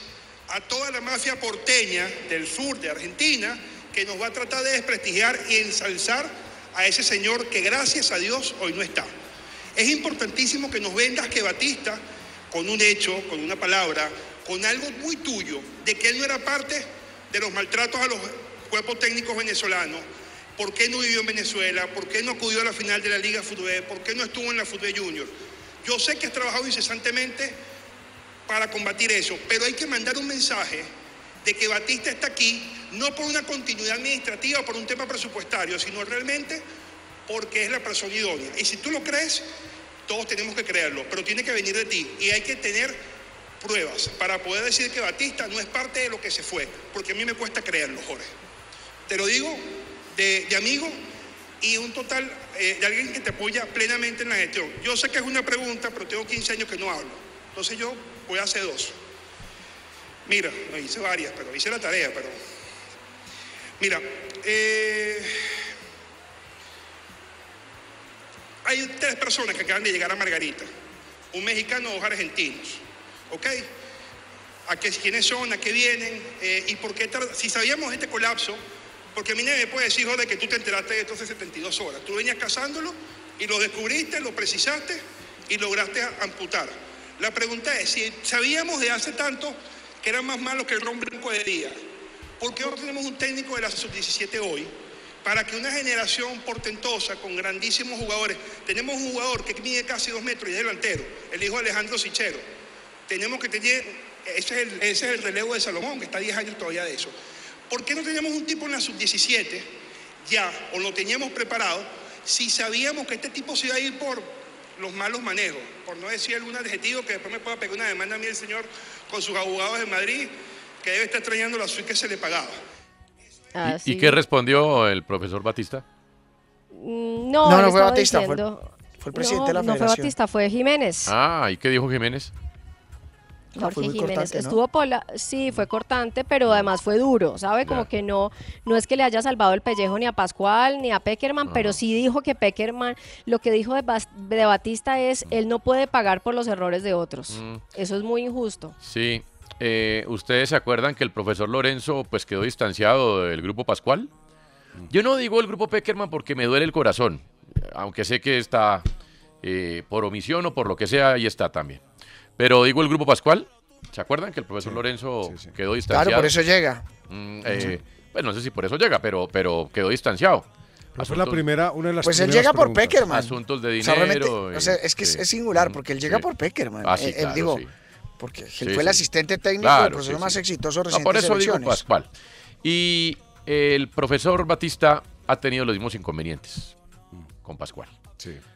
a toda la mafia porteña del sur de Argentina que nos va a tratar de desprestigiar y ensalzar a ese señor que gracias a Dios hoy no está. Es importantísimo que nos vendas que Batista, con un hecho, con una palabra, con algo muy tuyo, de que él no era parte de los maltratos a los cuerpos técnicos venezolanos, por qué no vivió en Venezuela, por qué no acudió a la final de la Liga Fútbol, por qué no estuvo en la Fútbol Junior. Yo sé que has trabajado incesantemente para combatir eso, pero hay que mandar un mensaje de que Batista está aquí no por una continuidad administrativa, por un tema presupuestario, sino realmente porque es la persona idónea. Y si tú lo crees, todos tenemos que creerlo, pero tiene que venir de ti y hay que tener pruebas para poder decir que Batista no es parte de lo que se fue, porque a mí me cuesta creerlo, Jorge. Te lo digo de, de amigo y un total eh, de alguien que te apoya plenamente en la gestión. Yo sé que es una pregunta, pero tengo 15 años que no hablo. Entonces yo voy a hacer dos. Mira, no, hice varias, pero hice la tarea, pero... Mira, eh, hay tres personas que acaban de llegar a Margarita. Un mexicano, dos argentinos. ¿Ok? ¿A qué, quiénes son? ¿A qué vienen? Eh, ¿Y por qué Si sabíamos este colapso, porque a mí nadie me puede decir, joder, que tú te enteraste de esto hace 72 horas. Tú venías cazándolo y lo descubriste, lo precisaste y lograste amputar. La pregunta es, si sabíamos de hace tanto que era más malo que el ron blanco de día, ¿por qué no tenemos un técnico de la sub-17 hoy? Para que una generación portentosa con grandísimos jugadores, tenemos un jugador que mide casi dos metros y es delantero, el hijo de Alejandro Sichero. Tenemos que tener, ese es el, ese es el relevo de Salomón, que está 10 años todavía de eso. ¿Por qué no tenemos un tipo en la sub-17 ya, o lo teníamos preparado, si sabíamos que este tipo se iba a ir por los malos manejos, por no decir algún adjetivo que después me pueda pegar una demanda a mí el señor con sus abogados de Madrid, que debe estar extrañando la suite que se le pagaba. Ah, ¿Y sí. qué respondió el profesor Batista? Mm, No, No, fue Batista, fue fue el presidente no, de la No fue federación. Batista, fue Jiménez. Ah, ¿y qué dijo Jiménez? Jorge fue muy Jiménez. cortante, ¿no? Estuvo pola, sí, fue cortante, pero además fue duro, ¿sabe? Como que no, no es que le haya salvado el pellejo ni a Pascual ni a Peckerman, pero sí dijo que Peckerman, lo que dijo de, Bas- de Batista es, él no puede pagar por los errores de otros. Mm. Eso es muy injusto. Sí. Eh, ¿Ustedes se acuerdan que el profesor Lorenzo pues quedó distanciado del grupo Pascual? Yo no digo el grupo Peckerman porque me duele el corazón, aunque sé que está eh, por omisión o por lo que sea, ahí está también. Pero digo el grupo Pascual. ¿Se acuerdan que el profesor Lorenzo quedó distanciado? Claro, por eso llega. Mm, eh, Pues no sé si por eso llega, pero, pero quedó distanciado. Pero fue la primera, una de las Pues él primeras llega por preguntas. Peckerman. Asuntos de O sea, realmente, dinero. o sea, es que es- sí. es singular, porque él llega Sí. por Peckerman. Ah, sí, Él- él claro, digo, sí. porque él Sí, fue el asistente técnico Claro, del profesor sí, más sí. exitoso No, reciente por eso digo. Pascual. Y el profesor Batista ha tenido los mismos inconvenientes con Pascual.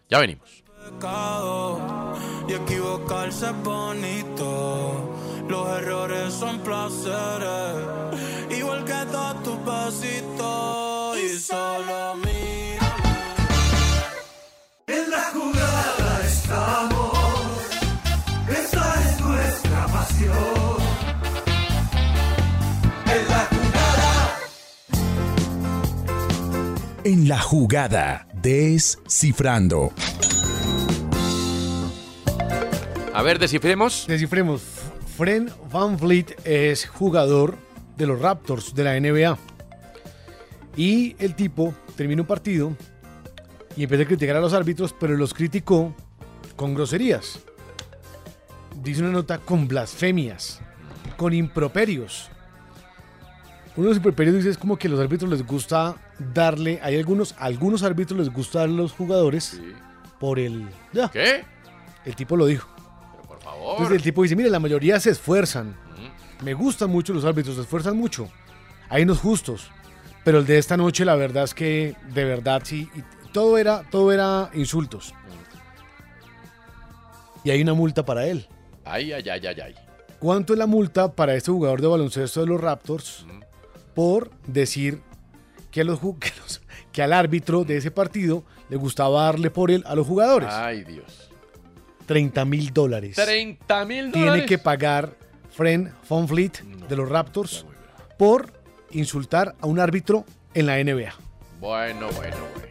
Ya venimos. Pecado y equivocarse es bonito. Los errores son placeres, igual que todos tus besitos. Y solo mira. En la jugada estamos, esa es nuestra pasión. En la jugada. En la jugada, descifrando. A ver, descifremos. Descifremos. Fred Van Vliet es jugador de los Raptors de la NBA. Y el tipo termina un partido y empieza a criticar a los árbitros, pero los criticó con groserías. Dice una nota con blasfemias, con improperios. Uno de los improperios dice es como que a los árbitros les gusta darle, hay algunos, a algunos árbitros les gusta darle a los jugadores por el... ya. ¿Qué? El tipo lo dijo. Favor. Entonces el tipo dice, mire, la mayoría se esfuerzan. Me gustan mucho los árbitros, se esfuerzan mucho. Hay unos justos. Pero el de esta noche, la verdad es que de verdad sí. y todo era, todo era insultos. Y hay una multa para él. Ay, ay, ay, ay, ay. ¿Cuánto es la multa para este jugador de baloncesto de los Raptors por decir que, a los, ju- que, los- que al árbitro de ese partido le gustaba darle por él a los jugadores? Ay, Dios. 30 mil dólares. 30 mil Tiene dólares. que pagar Fred Von Vliet de los Raptors por insultar a un árbitro en la NBA. Bueno, bueno, bueno.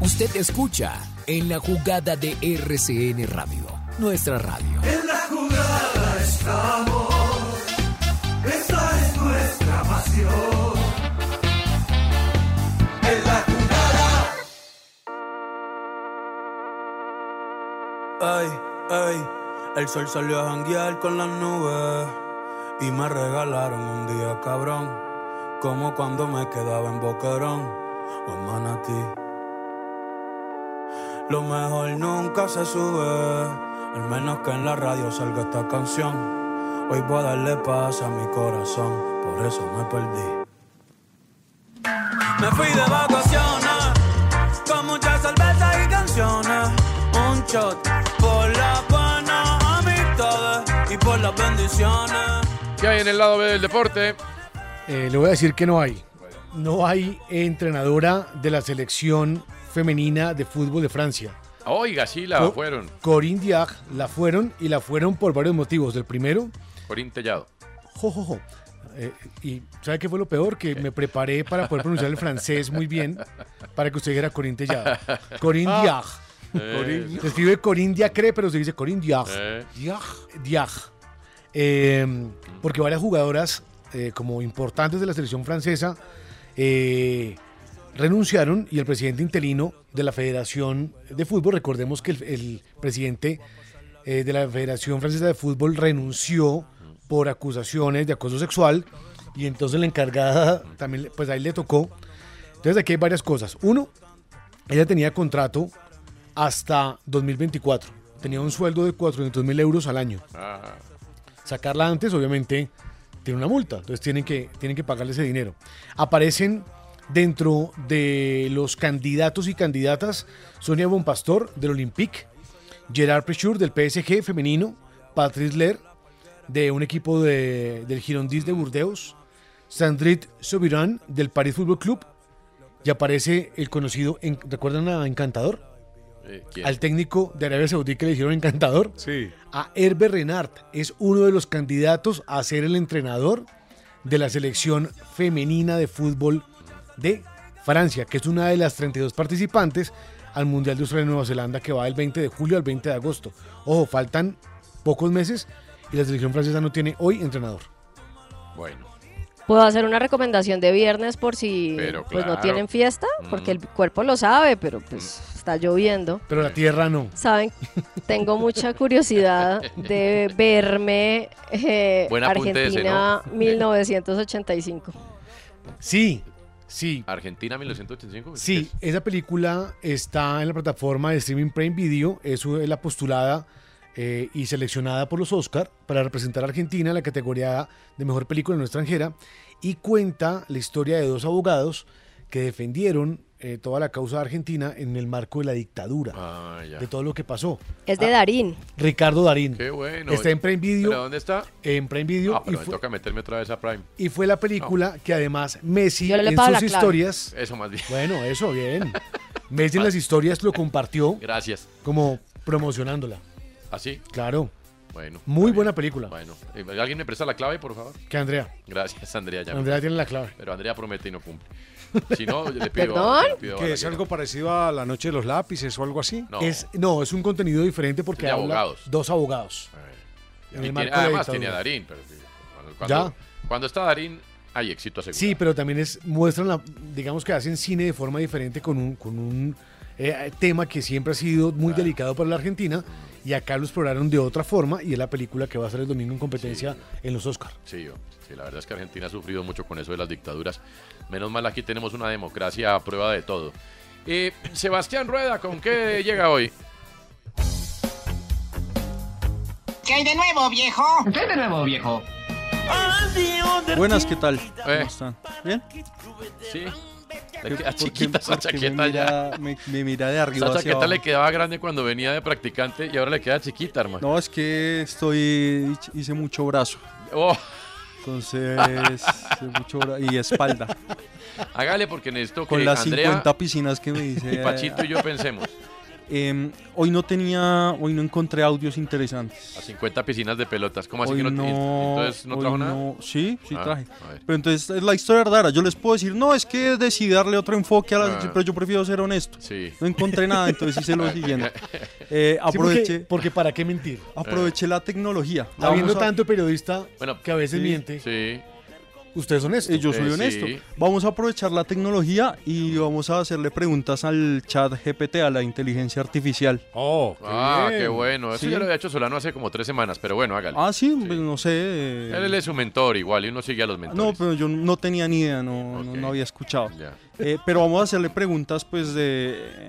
Usted escucha en la jugada de RCN Radio, nuestra radio. En la jugada estamos. Esta es nuestra pasión. En la jugada. Ay, ay, el sol salió a janguear con las nubes y me regalaron un día cabrón, como cuando me quedaba en Boquerón o en Manatí. Lo mejor nunca se sube, al menos que en la radio salga esta canción. Hoy voy a darle paz a mi corazón, por eso me perdí. Me fui de vacaciones, con muchas cervezas y canciones. Un shot por las buenas amistades y por las bendiciones. ¿Qué hay en el lado B del deporte? Eh, le voy a decir que no hay. No hay entrenadora de la selección femenina de fútbol de Francia. Oiga, sí, la Co- fueron. Corinne Diag la fueron y la fueron por varios motivos. Del primero, Corín Tellado. jo, jo, jo. Eh, y ¿sabe qué fue lo peor? Que me preparé para poder pronunciar el francés muy bien para que usted dijera Corinne Tellado. Corinne Ah. Eh. Se escribe Corinne Diacre, pero se dice Corinne Diag. Eh. Eh, porque varias jugadoras eh, como importantes de la selección francesa eh, renunciaron y el presidente interino de la Federación de Fútbol, recordemos que el, el presidente de la Federación Francesa de Fútbol renunció por acusaciones de acoso sexual y entonces la encargada también, pues ahí le tocó. Entonces aquí hay varias cosas. Uno, ella tenía contrato hasta 2024. Tenía un sueldo de 400 mil euros al año. Ah, Sacarla antes, obviamente, tiene una multa. Entonces tienen que, tienen que pagarle ese dinero. Aparecen dentro de los candidatos y candidatas Sonia Bonpastor del Olympique, Gerard Prechur del PSG femenino, Patrice Ler de un equipo de- del Girondins de Burdeos, Sandrine Sobiran del Paris Football Club y aparece el conocido, ¿recuerdan a Encantador? eh, ¿quién? Al técnico de Arabia Saudí que le dijeron Encantador. Sí. A Hervé Renard es uno de los candidatos a ser el entrenador de la selección femenina de fútbol de Francia, que es una de las 32 participantes al Mundial de Australia y Nueva Zelanda que va del 20 de julio al 20 de agosto. Ojo, faltan pocos meses y la selección francesa no tiene hoy entrenador. Bueno. Puedo hacer una recomendación de viernes por si Pero pues no tienen fiesta, porque el cuerpo lo sabe, pero pues está lloviendo. Pero la tierra no. Saben, tengo mucha curiosidad de verme eh, Buen apunte ese, Argentina ¿no? 1985. Sí, sí. Argentina 1985. Sí, esa película está en la plataforma de streaming Prime Video, es la postulada eh, y seleccionada por los Oscar para representar a Argentina en la categoría de mejor película no extranjera y cuenta la historia de dos abogados que defendieron eh, toda la causa de Argentina en el marco de la dictadura, Ah, ya. de todo lo que pasó. Es de Ah, Darín. Ricardo Darín. Qué bueno. Está en Prime Video. ¿Pero dónde está? En Prime Video. Ah, pero y, me fue, toca meterme otra vez a Prime. y fue la película que además Messi Yo le en sus clave. historias... Eso más bien. Bueno, eso, bien. Messi en las historias lo compartió Gracias. como promocionándola. ¿Así? Claro. Bueno. Muy buena película. Bueno, eh, ¿alguien me presta la clave, por favor? Que Andrea. Gracias, Andrea. ya Andrea tiene la clave. Pero Andrea promete y no cumple. Si no, yo le pido. ¿Perdón? le pido a Que es algo parecido a La Noche de los Lápices o algo así. No. Es, no, es un contenido diferente porque De habla abogados. dos abogados. Y tiene- además tiene a. Darín. Pero, cuando, cuando- cuando está Darín, hay éxito asegurado. Sí, pero también es muestran, la, digamos que hacen cine de forma diferente con un, con un eh, tema que siempre ha sido muy delicado para la Argentina y acá lo exploraron de otra forma y es la película que va a ser el domingo en competencia en los Oscars. Sí, yo- sí, la verdad es que Argentina ha sufrido mucho con eso de las dictaduras. Menos mal aquí tenemos una democracia a prueba de todo. Eh, Sebastián Rueda, ¿con qué llega hoy? ¿Qué hay de nuevo, viejo? ¿Qué hay de nuevo, viejo? Buenas, ¿qué tal? Eh. ¿Cómo están? ¿Bien? Sí. Le ¿Por queda qué- chiquita esa chaqueta ya. Me, me mira de arriba Esa hacia chaqueta le abajo. quedaba grande cuando venía de practicante y ahora le queda chiquita, hermano. No, es que estoy... hice mucho brazo. Oh. Entonces, mucho bra- y espalda. Hágale porque necesito Con que las Andrea 50 piscinas que me dice... y Pachito y yo pensemos. Em, hoy no tenía... Hoy no encontré audios interesantes. A 50 piscinas de pelotas. ¿Cómo así Hoy que no, no, Entonces no trajo nada. no- Sí, sí Ah, traje. Pero entonces es la historia rara. Yo les puedo decir, no, es que decidí darle otro enfoque a la... Ah. Pero yo prefiero ser honesto. Sí. No encontré nada, entonces hice lo siguiente. Eh, Sí, porque- aproveché... porque, para qué mentir. Aproveché la tecnología. La Habiendo a- tanto periodista Bueno, que a veces sí, miente. Sí. Usted es honesto. Eh, yo soy Eh, honesto. sí. Vamos a aprovechar la tecnología y vamos a hacerle preguntas al chat GPT, a la inteligencia artificial. Oh, Ah, qué bueno. Eso Sí. ya lo había hecho Solano hace como tres semanas, pero bueno, hágale. Ah, sí, pues no sé. eh, Él es su mentor igual y uno sigue a los mentores. No, pero yo no tenía ni idea, no, no- no había escuchado. Eh, pero vamos a hacerle preguntas, pues, de...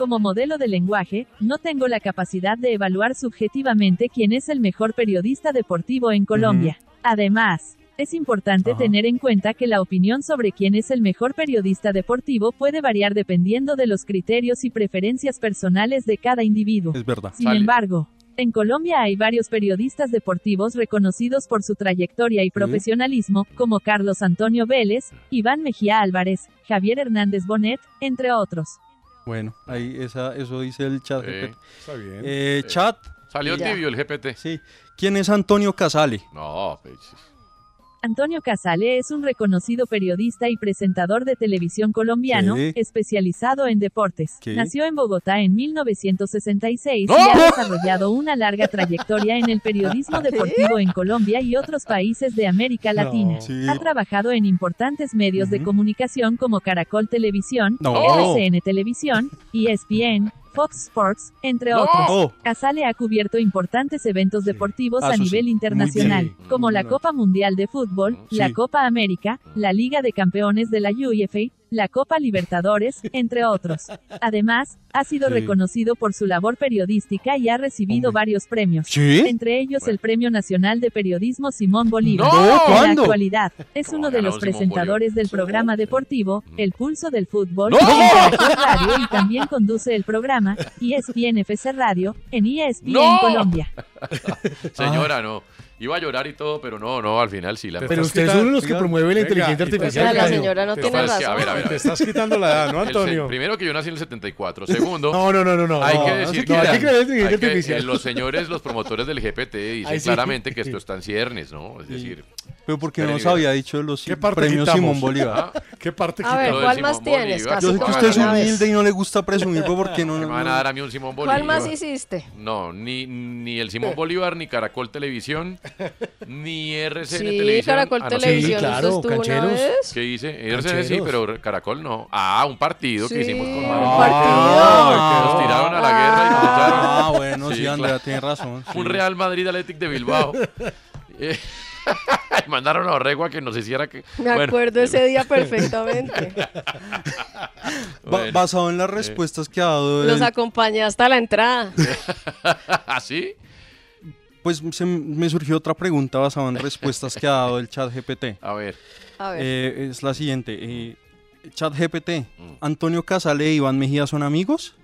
Como modelo de lenguaje, no tengo la capacidad de evaluar subjetivamente quién es el mejor periodista deportivo en Colombia. Además, es importante tener en cuenta que la opinión sobre quién es el mejor periodista deportivo puede variar dependiendo de los criterios y preferencias personales de cada individuo. Es verdad. Sin embargo, en Colombia hay varios periodistas deportivos reconocidos por su trayectoria y profesionalismo, como Carlos Antonio Vélez, Iván Mejía Álvarez, Javier Hernández Bonet, entre otros. Bueno, ahí esa, eso dice el chat Sí, GPT. está bien. Eh. Chat. Salió tibio el GPT. Sí. ¿Quién es Antonio Casale? No, pues, Antonio Casale es un reconocido periodista y presentador de televisión colombiano, especializado en deportes. Nació en Bogotá en 1966 ¡No! y ha desarrollado una larga trayectoria en el periodismo deportivo en Colombia y otros países de América No. Latina. Sí. Ha trabajado en importantes medios de comunicación como Caracol Televisión, No. RCN Televisión, ESPN, Fox Sports, entre No. otros. Oh. Casale ha cubierto importantes eventos deportivos Ah, a sí. nivel internacional, como la No. Copa Mundial de Fútbol, la Sí. Copa América, la Liga de Campeones de la UEFA, la Copa Libertadores, entre otros. Además, ha sido Sí. reconocido por su labor periodística y ha recibido varios premios. ¿Sí? Entre ellos el Premio Nacional de Periodismo Simón Bolívar. ¡No! En la actualidad, es uno de los Simón presentadores del programa deportivo El Pulso del Fútbol ¡No! en Radio y también conduce el programa ESPN FC Radio en ESPN ¡No! Colombia. Señora, no. Iba a llorar y todo, pero no, no, al final sí la Pero usted es uno de los que promueve la inteligencia artificial. Pero la señora no tiene razón. a ver, a ver, a Te estás quitando la edad, ¿no, Antonio? primero que yo nací en el 74. Segundo, No, no, no, no, no. hay que decir no, que, hay la- que creer en la inteligencia hay que- artificial. eh, los señores, los promotores del GPT dicen Ay, sí. claramente que esto está en ciernes, ¿no? Es decir, Pero porque nos había dicho los ¿Qué parte premios quitamos? Simón Bolívar. Ah, ¿Qué parte A ver, ¿cuál más tienes? Yo sé que usted es humilde y no le gusta presumir, pero ¿por qué no? me van a dar a mí un Simón Bolívar. ¿Cuál más hiciste? No, ni, ni el Simón Bolívar, ni Caracol Televisión, ni RCN Sí, Televisión. Caracol Ah, no. Televisión. Sí, claro, ¿usted estuvo una cancheros. ¿Qué hice? RCN sí, pero Caracol no. Ah, un partido que hicimos con un Mario. partido. Ah, Nos tiraron a la guerra y nos echaron. Ah, bueno, sí, Sí, Andrea claro. tiene razón. sí. Un Real Madrid Athletic de Bilbao. Eh, mandaron a Orrego a que nos hiciera que. Me Bueno. acuerdo ese día perfectamente. Ba- basado en las respuestas que ha dado. Los el- acompañé hasta la entrada. ¿Así? Pues se me surgió otra pregunta basada en respuestas que ha dado el chat GPT. A ver. A ver. Eh, es la siguiente. Eh, chat GPT. Mm. ¿Antonio Casale e Iván Mejía son amigos?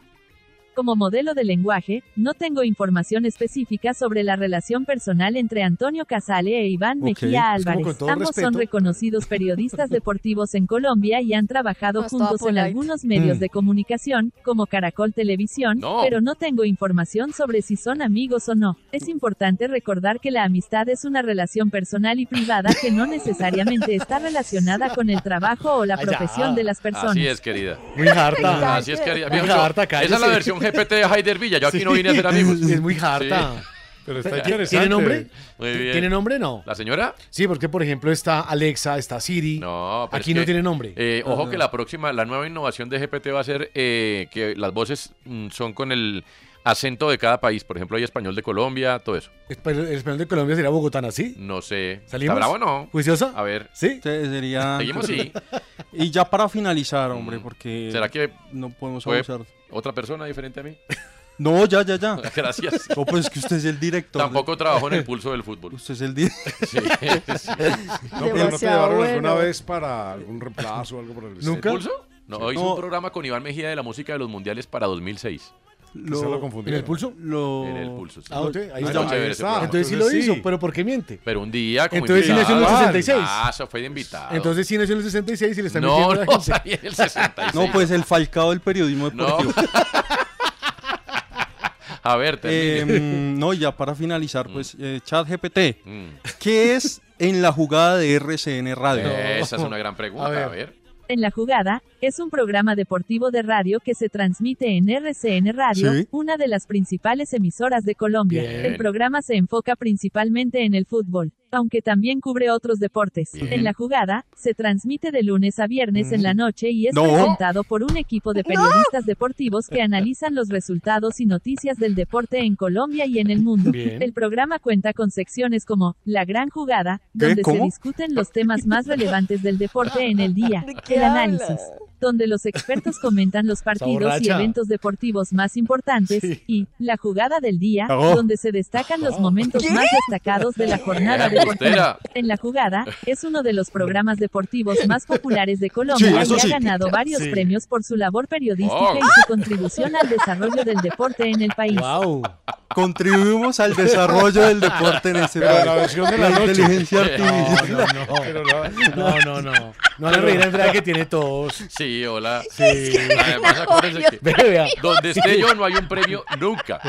Como modelo de lenguaje, no tengo información específica sobre la relación personal entre Antonio Casale e Iván Ok. Mejía Es como Álvarez. Ambos son reconocidos periodistas deportivos en Colombia y han trabajado No, es toda juntos en algunos medios Mm. de comunicación, como Caracol Televisión, No. pero no tengo información sobre si son amigos o no. Es importante recordar que la amistad es una relación personal y privada que no necesariamente está relacionada con el trabajo o la Ay, profesión de las personas. Así es, querida. Muy harta. Así es, querida. Muy harta, Esa es la versión GPT de Haider Villa. Yo aquí Sí. no vine a ser amigos. Es muy harta. Sí. Pero está ¿Tiene interesante. nombre? Muy bien. ¿Tiene nombre? No. ¿La señora? Sí, porque por ejemplo está Alexa, está Siri. No, pero Aquí es no tiene nombre. eh, ojo Ajá. que la próxima, la nueva innovación de GPT va a ser eh, que las voces mm, son con el acento de cada país. Por ejemplo, hay español de Colombia, todo eso. El español de Colombia sería bogotana, ¿sí? No sé. ¿Salimos? ¿Está bravo o no? ¿Juiciosa? A ver. ¿Sí? Sería... Seguimos, sí. Y ya para finalizar, hombre, porque... ¿Será que no podemos fue abusar? Otra persona diferente a mí? No, ya, ya, ya. Gracias. No, pues que usted es el director. Tampoco trabajó en el pulso del fútbol. Usted es el director. Sí, sí. No, pero no te llevaron bueno. alguna vez para algún reemplazo o algo por el estilo. ¿El pulso? No, hizo No. un programa con Iván Mejía de la música de los mundiales para 2006. Lo, lo. ¿En el pulso? Lo... En el pulso. sí. Ah, ok, ahí está. Ahí está. Entonces sí lo hizo, sí. pero ¿por qué miente? Pero un día como Entonces sí nació en el 66. Ah, eso fue de invitado. Entonces sí nació en el 66 y le está no, mintiendo a la no, gente. salí en el 66. No, pues el falcao del periodismo No. deportivo. A ver, Eh, mm, no, ya para finalizar, pues, eh, chat GPT. Mm. ¿Qué es en la jugada de RCN Radio? Esa es una gran pregunta. A ver. A ver. En la jugada, es un programa deportivo de radio que se transmite en RCN Radio, Sí. una de las principales emisoras de Colombia. Bien. El programa se enfoca principalmente en el fútbol, aunque también cubre otros deportes. Bien. En la jugada, se transmite de lunes a viernes en la noche y es No. presentado por un equipo de periodistas deportivos que analizan los resultados y noticias del deporte en Colombia y en el mundo. Bien. El programa cuenta con secciones como La Gran Jugada, donde se discuten los temas más relevantes del deporte en el día. ¿De qué El análisis, habla? Donde los expertos comentan los partidos y eventos deportivos más importantes, Sí. y La Jugada del Día, Oh. donde se destacan los momentos más destacados de la jornada deportiva. En La Jugada, es uno de los programas deportivos más populares de Colombia Sí, y ha sí. ganado varios Sí. premios por su labor periodística Oh. y su contribución al desarrollo del deporte en el país. Wow. Contribuimos al desarrollo del deporte en Pero país. la versión de la noche. inteligencia No, artificial. No, no, no, no, no. No le reír a Andrea que tiene tos. Sí, hola. Sí. Además, acuérdense que donde esté yo no hay un premio nunca.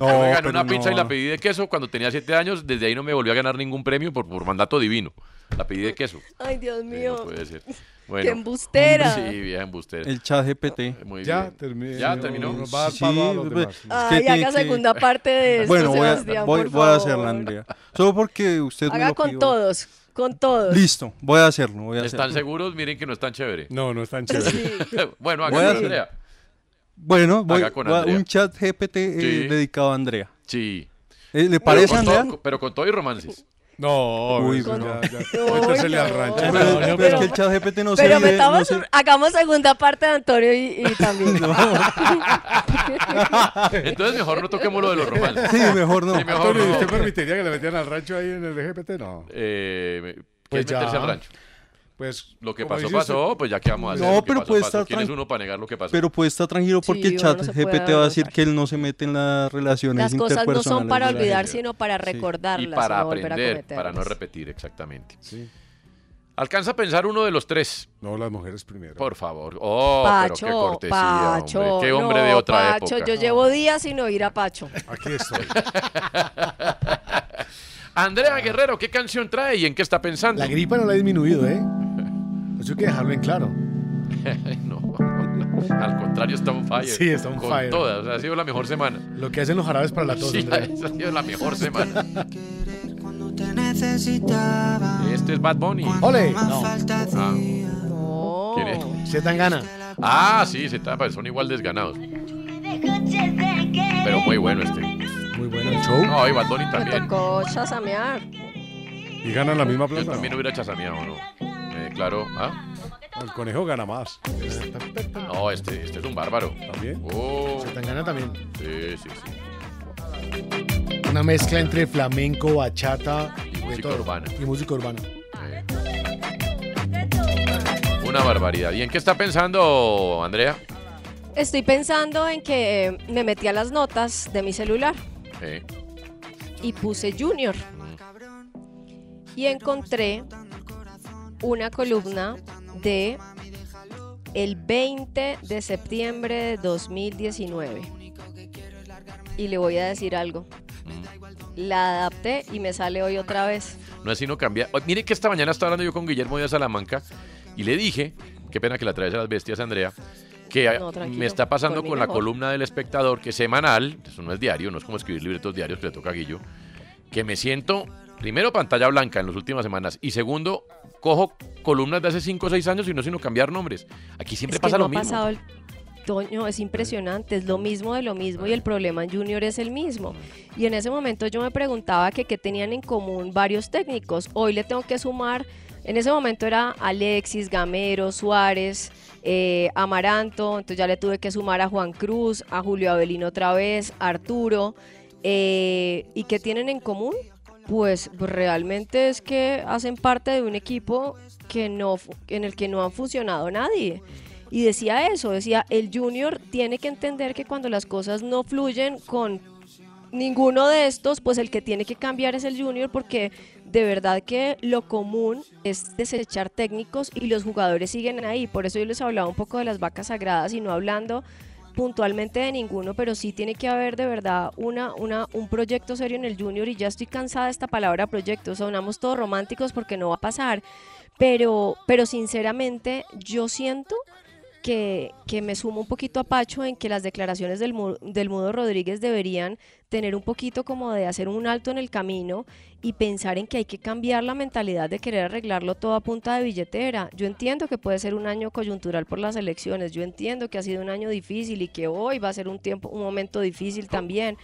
No, yo me gané una pizza y la pedí de queso cuando tenía siete años. Desde ahí no me volví a ganar ningún premio por, por mandato divino. La pedí de queso. Ay, Dios Sí, mío. no puede ser. Qué Bueno, embustera. sí, vieja embustera. El chat GPT. Muy Ya bien. terminé. Ya terminó. Va Sí, los pues, demás. es que Ay, haga que- segunda parte de esto, Bueno, voy a, voy, voy a hacerla, Andrea. Solo porque usted me Haga lo con pidió. todos, con todos. Listo, voy a hacerlo. Voy a ¿Están hacerlo. seguros? Miren que no es tan chévere. No, no es tan chévere. bueno, Voy a hágalo, hacer- Andrea. Bueno, voy, Haga con voy a- Andrea. un chat GPT eh, Sí. dedicado a Andrea. Sí. Eh, ¿Le Pero parece, con, Andrea? todo, pero con todo y romances. No, Uy, no. ya, ya. Uy, Métasele al no. rancho. Pero, Pero- pero pero- es que el chat GPT no se Pero metamos, no se- hagamos segunda parte de Antonio y, y también. Entonces mejor no toquemos lo de los romances. Sí, mejor no. Sí, mejor Antonio, ¿y no. ¿usted permitiría que le metieran al rancho ahí en el GPT? No. Eh, ¿Qué Pues es meterse ya. al rancho? Pues. Lo que pasó, pasó, pues ya que vamos a hacer. No, pero pasó, puede pasó. estar ¿Quién es uno para negar lo que pasó? Pero puede estar tranquilo Sí, porque el uno chat no GPT va a decir que él no se mete en las relaciones Las cosas no son para olvidar, gente. sino para recordarlas y para no aprender, para no repetir, exactamente. Alcanza a pensar uno de los tres. No, las mujeres primero. Por favor. Oh, Pacho, pero qué cortesía, Pacho, hombre. Qué hombre no, de otra Pacho, época. yo llevo días sin oír a Pacho. Aquí estoy. Andrea Guerrero, ¿qué canción trae y en qué está pensando? La gripa no la ha disminuido, ¿eh? Eso hay que dejarlo en claro. no, al contrario, está on fire. Sí, está on Con fire. todas, o sea, ha sido la mejor semana. Lo que hacen los jarabes para la tos, Sí, ha sido la mejor semana. Este es Bad Bunny. ¡Ole! No. Ah, No. ¿Quién es? Se dan gana. Ah, sí, se tapa, son igual desganados. Pero muy bueno este. Muy bueno el show. No, y Bad Bunny Me también. tocó chasamear. Y ganan la misma Yo plata. también hubiera chasameado, ¿no? Eh, claro. ¿Ah? El conejo gana más. No, este, este es un bárbaro. ¿También? Oh. Zetangana también. Sí, sí, sí. Una mezcla entre flamenco, bachata Y música todo. urbana. Y música urbana. Una barbaridad. ¿Y en qué está pensando, Andrea? Estoy pensando en que eh, me metí a las notas de mi celular Eh, y puse Junior. Y encontré una columna de el 20 de septiembre de 2019. Y le voy a decir algo. La adapté y me sale hoy otra vez. no es sino cambiar. Oh, mire que esta mañana estaba hablando yo con Guillermo de Salamanca y le dije, qué pena que la traes a las bestias, Andrea, que No, me está pasando con la columna del espectador, que es semanal, eso no es diario, no es como escribir libretos diarios que le toca a Guillo, que me siento, primero, pantalla blanca en las últimas semanas y segundo, cojo columnas de hace 5 o 6 años y no sino cambiar nombres. Aquí siempre Es que pasa no lo ha mismo. pasado el- Toño, es impresionante, es lo mismo de lo mismo y el problema en Junior es el mismo. Y en ese momento yo me preguntaba que qué tenían en común varios técnicos. Hoy le tengo que sumar, en ese momento era Alexis, Gamero, Suárez, eh, Amaranto, entonces ya le tuve que sumar a Juan Cruz, a Julio Avelino otra vez, a Arturo. eh, ¿Y qué tienen en común? Pues realmente es que hacen parte de un equipo que no, en el que no han funcionado nadie. Y decía eso, decía, el junior tiene que entender que cuando las cosas no fluyen con ninguno de estos, pues el que tiene que cambiar es el junior porque de verdad que lo común es desechar técnicos y los jugadores siguen ahí. Por eso yo les hablaba un poco de las vacas sagradas y no hablando puntualmente de ninguno, pero sí tiene que haber de verdad una, una, un proyecto serio en el junior y ya estoy cansada de esta palabra proyecto, sonamos todos románticos porque no va a pasar, pero, pero sinceramente yo siento que, me sumo un poquito a Pacho en que las declaraciones del, del Mudo Rodríguez deberían tener un poquito como de hacer un alto en el camino y pensar en que hay que cambiar la mentalidad de querer arreglarlo todo a punta de billetera. Yo entiendo que puede ser un año coyuntural por las elecciones, yo entiendo que ha sido un año difícil y que hoy va a ser un tiempo, un momento difícil también,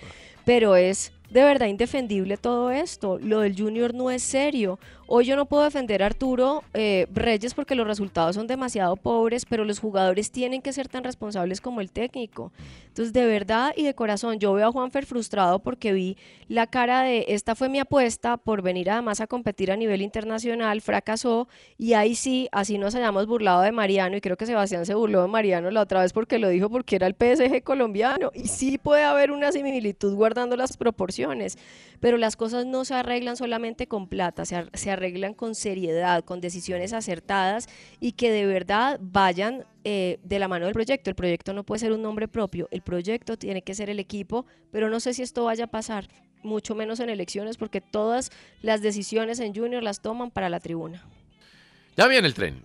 pero es de verdad indefendible todo esto. Lo del Junior no es serio. Hoy yo no puedo defender a Arturo eh, Reyes porque los resultados son demasiado pobres, pero los jugadores tienen que ser tan responsables como el técnico. Entonces, de verdad y de corazón, yo veo a Juanfer frustrado porque vi la cara de esta fue mi apuesta por venir además a competir a nivel internacional, fracasó y ahí sí, así nos hayamos burlado de Mariano y creo que Sebastián se burló de Mariano la otra vez porque lo dijo porque era el PSG colombiano y sí puede haber una similitud guardando las proporciones, pero las cosas no se arreglan solamente con plata, se, se arreglan con seriedad, con decisiones acertadas y que de verdad vayan eh, de la mano del proyecto. El proyecto no puede ser un nombre propio, el proyecto tiene que ser el equipo, pero no sé si esto vaya a pasar, mucho menos en elecciones, porque todas las decisiones en Junior las toman para la tribuna. Ya viene el tren.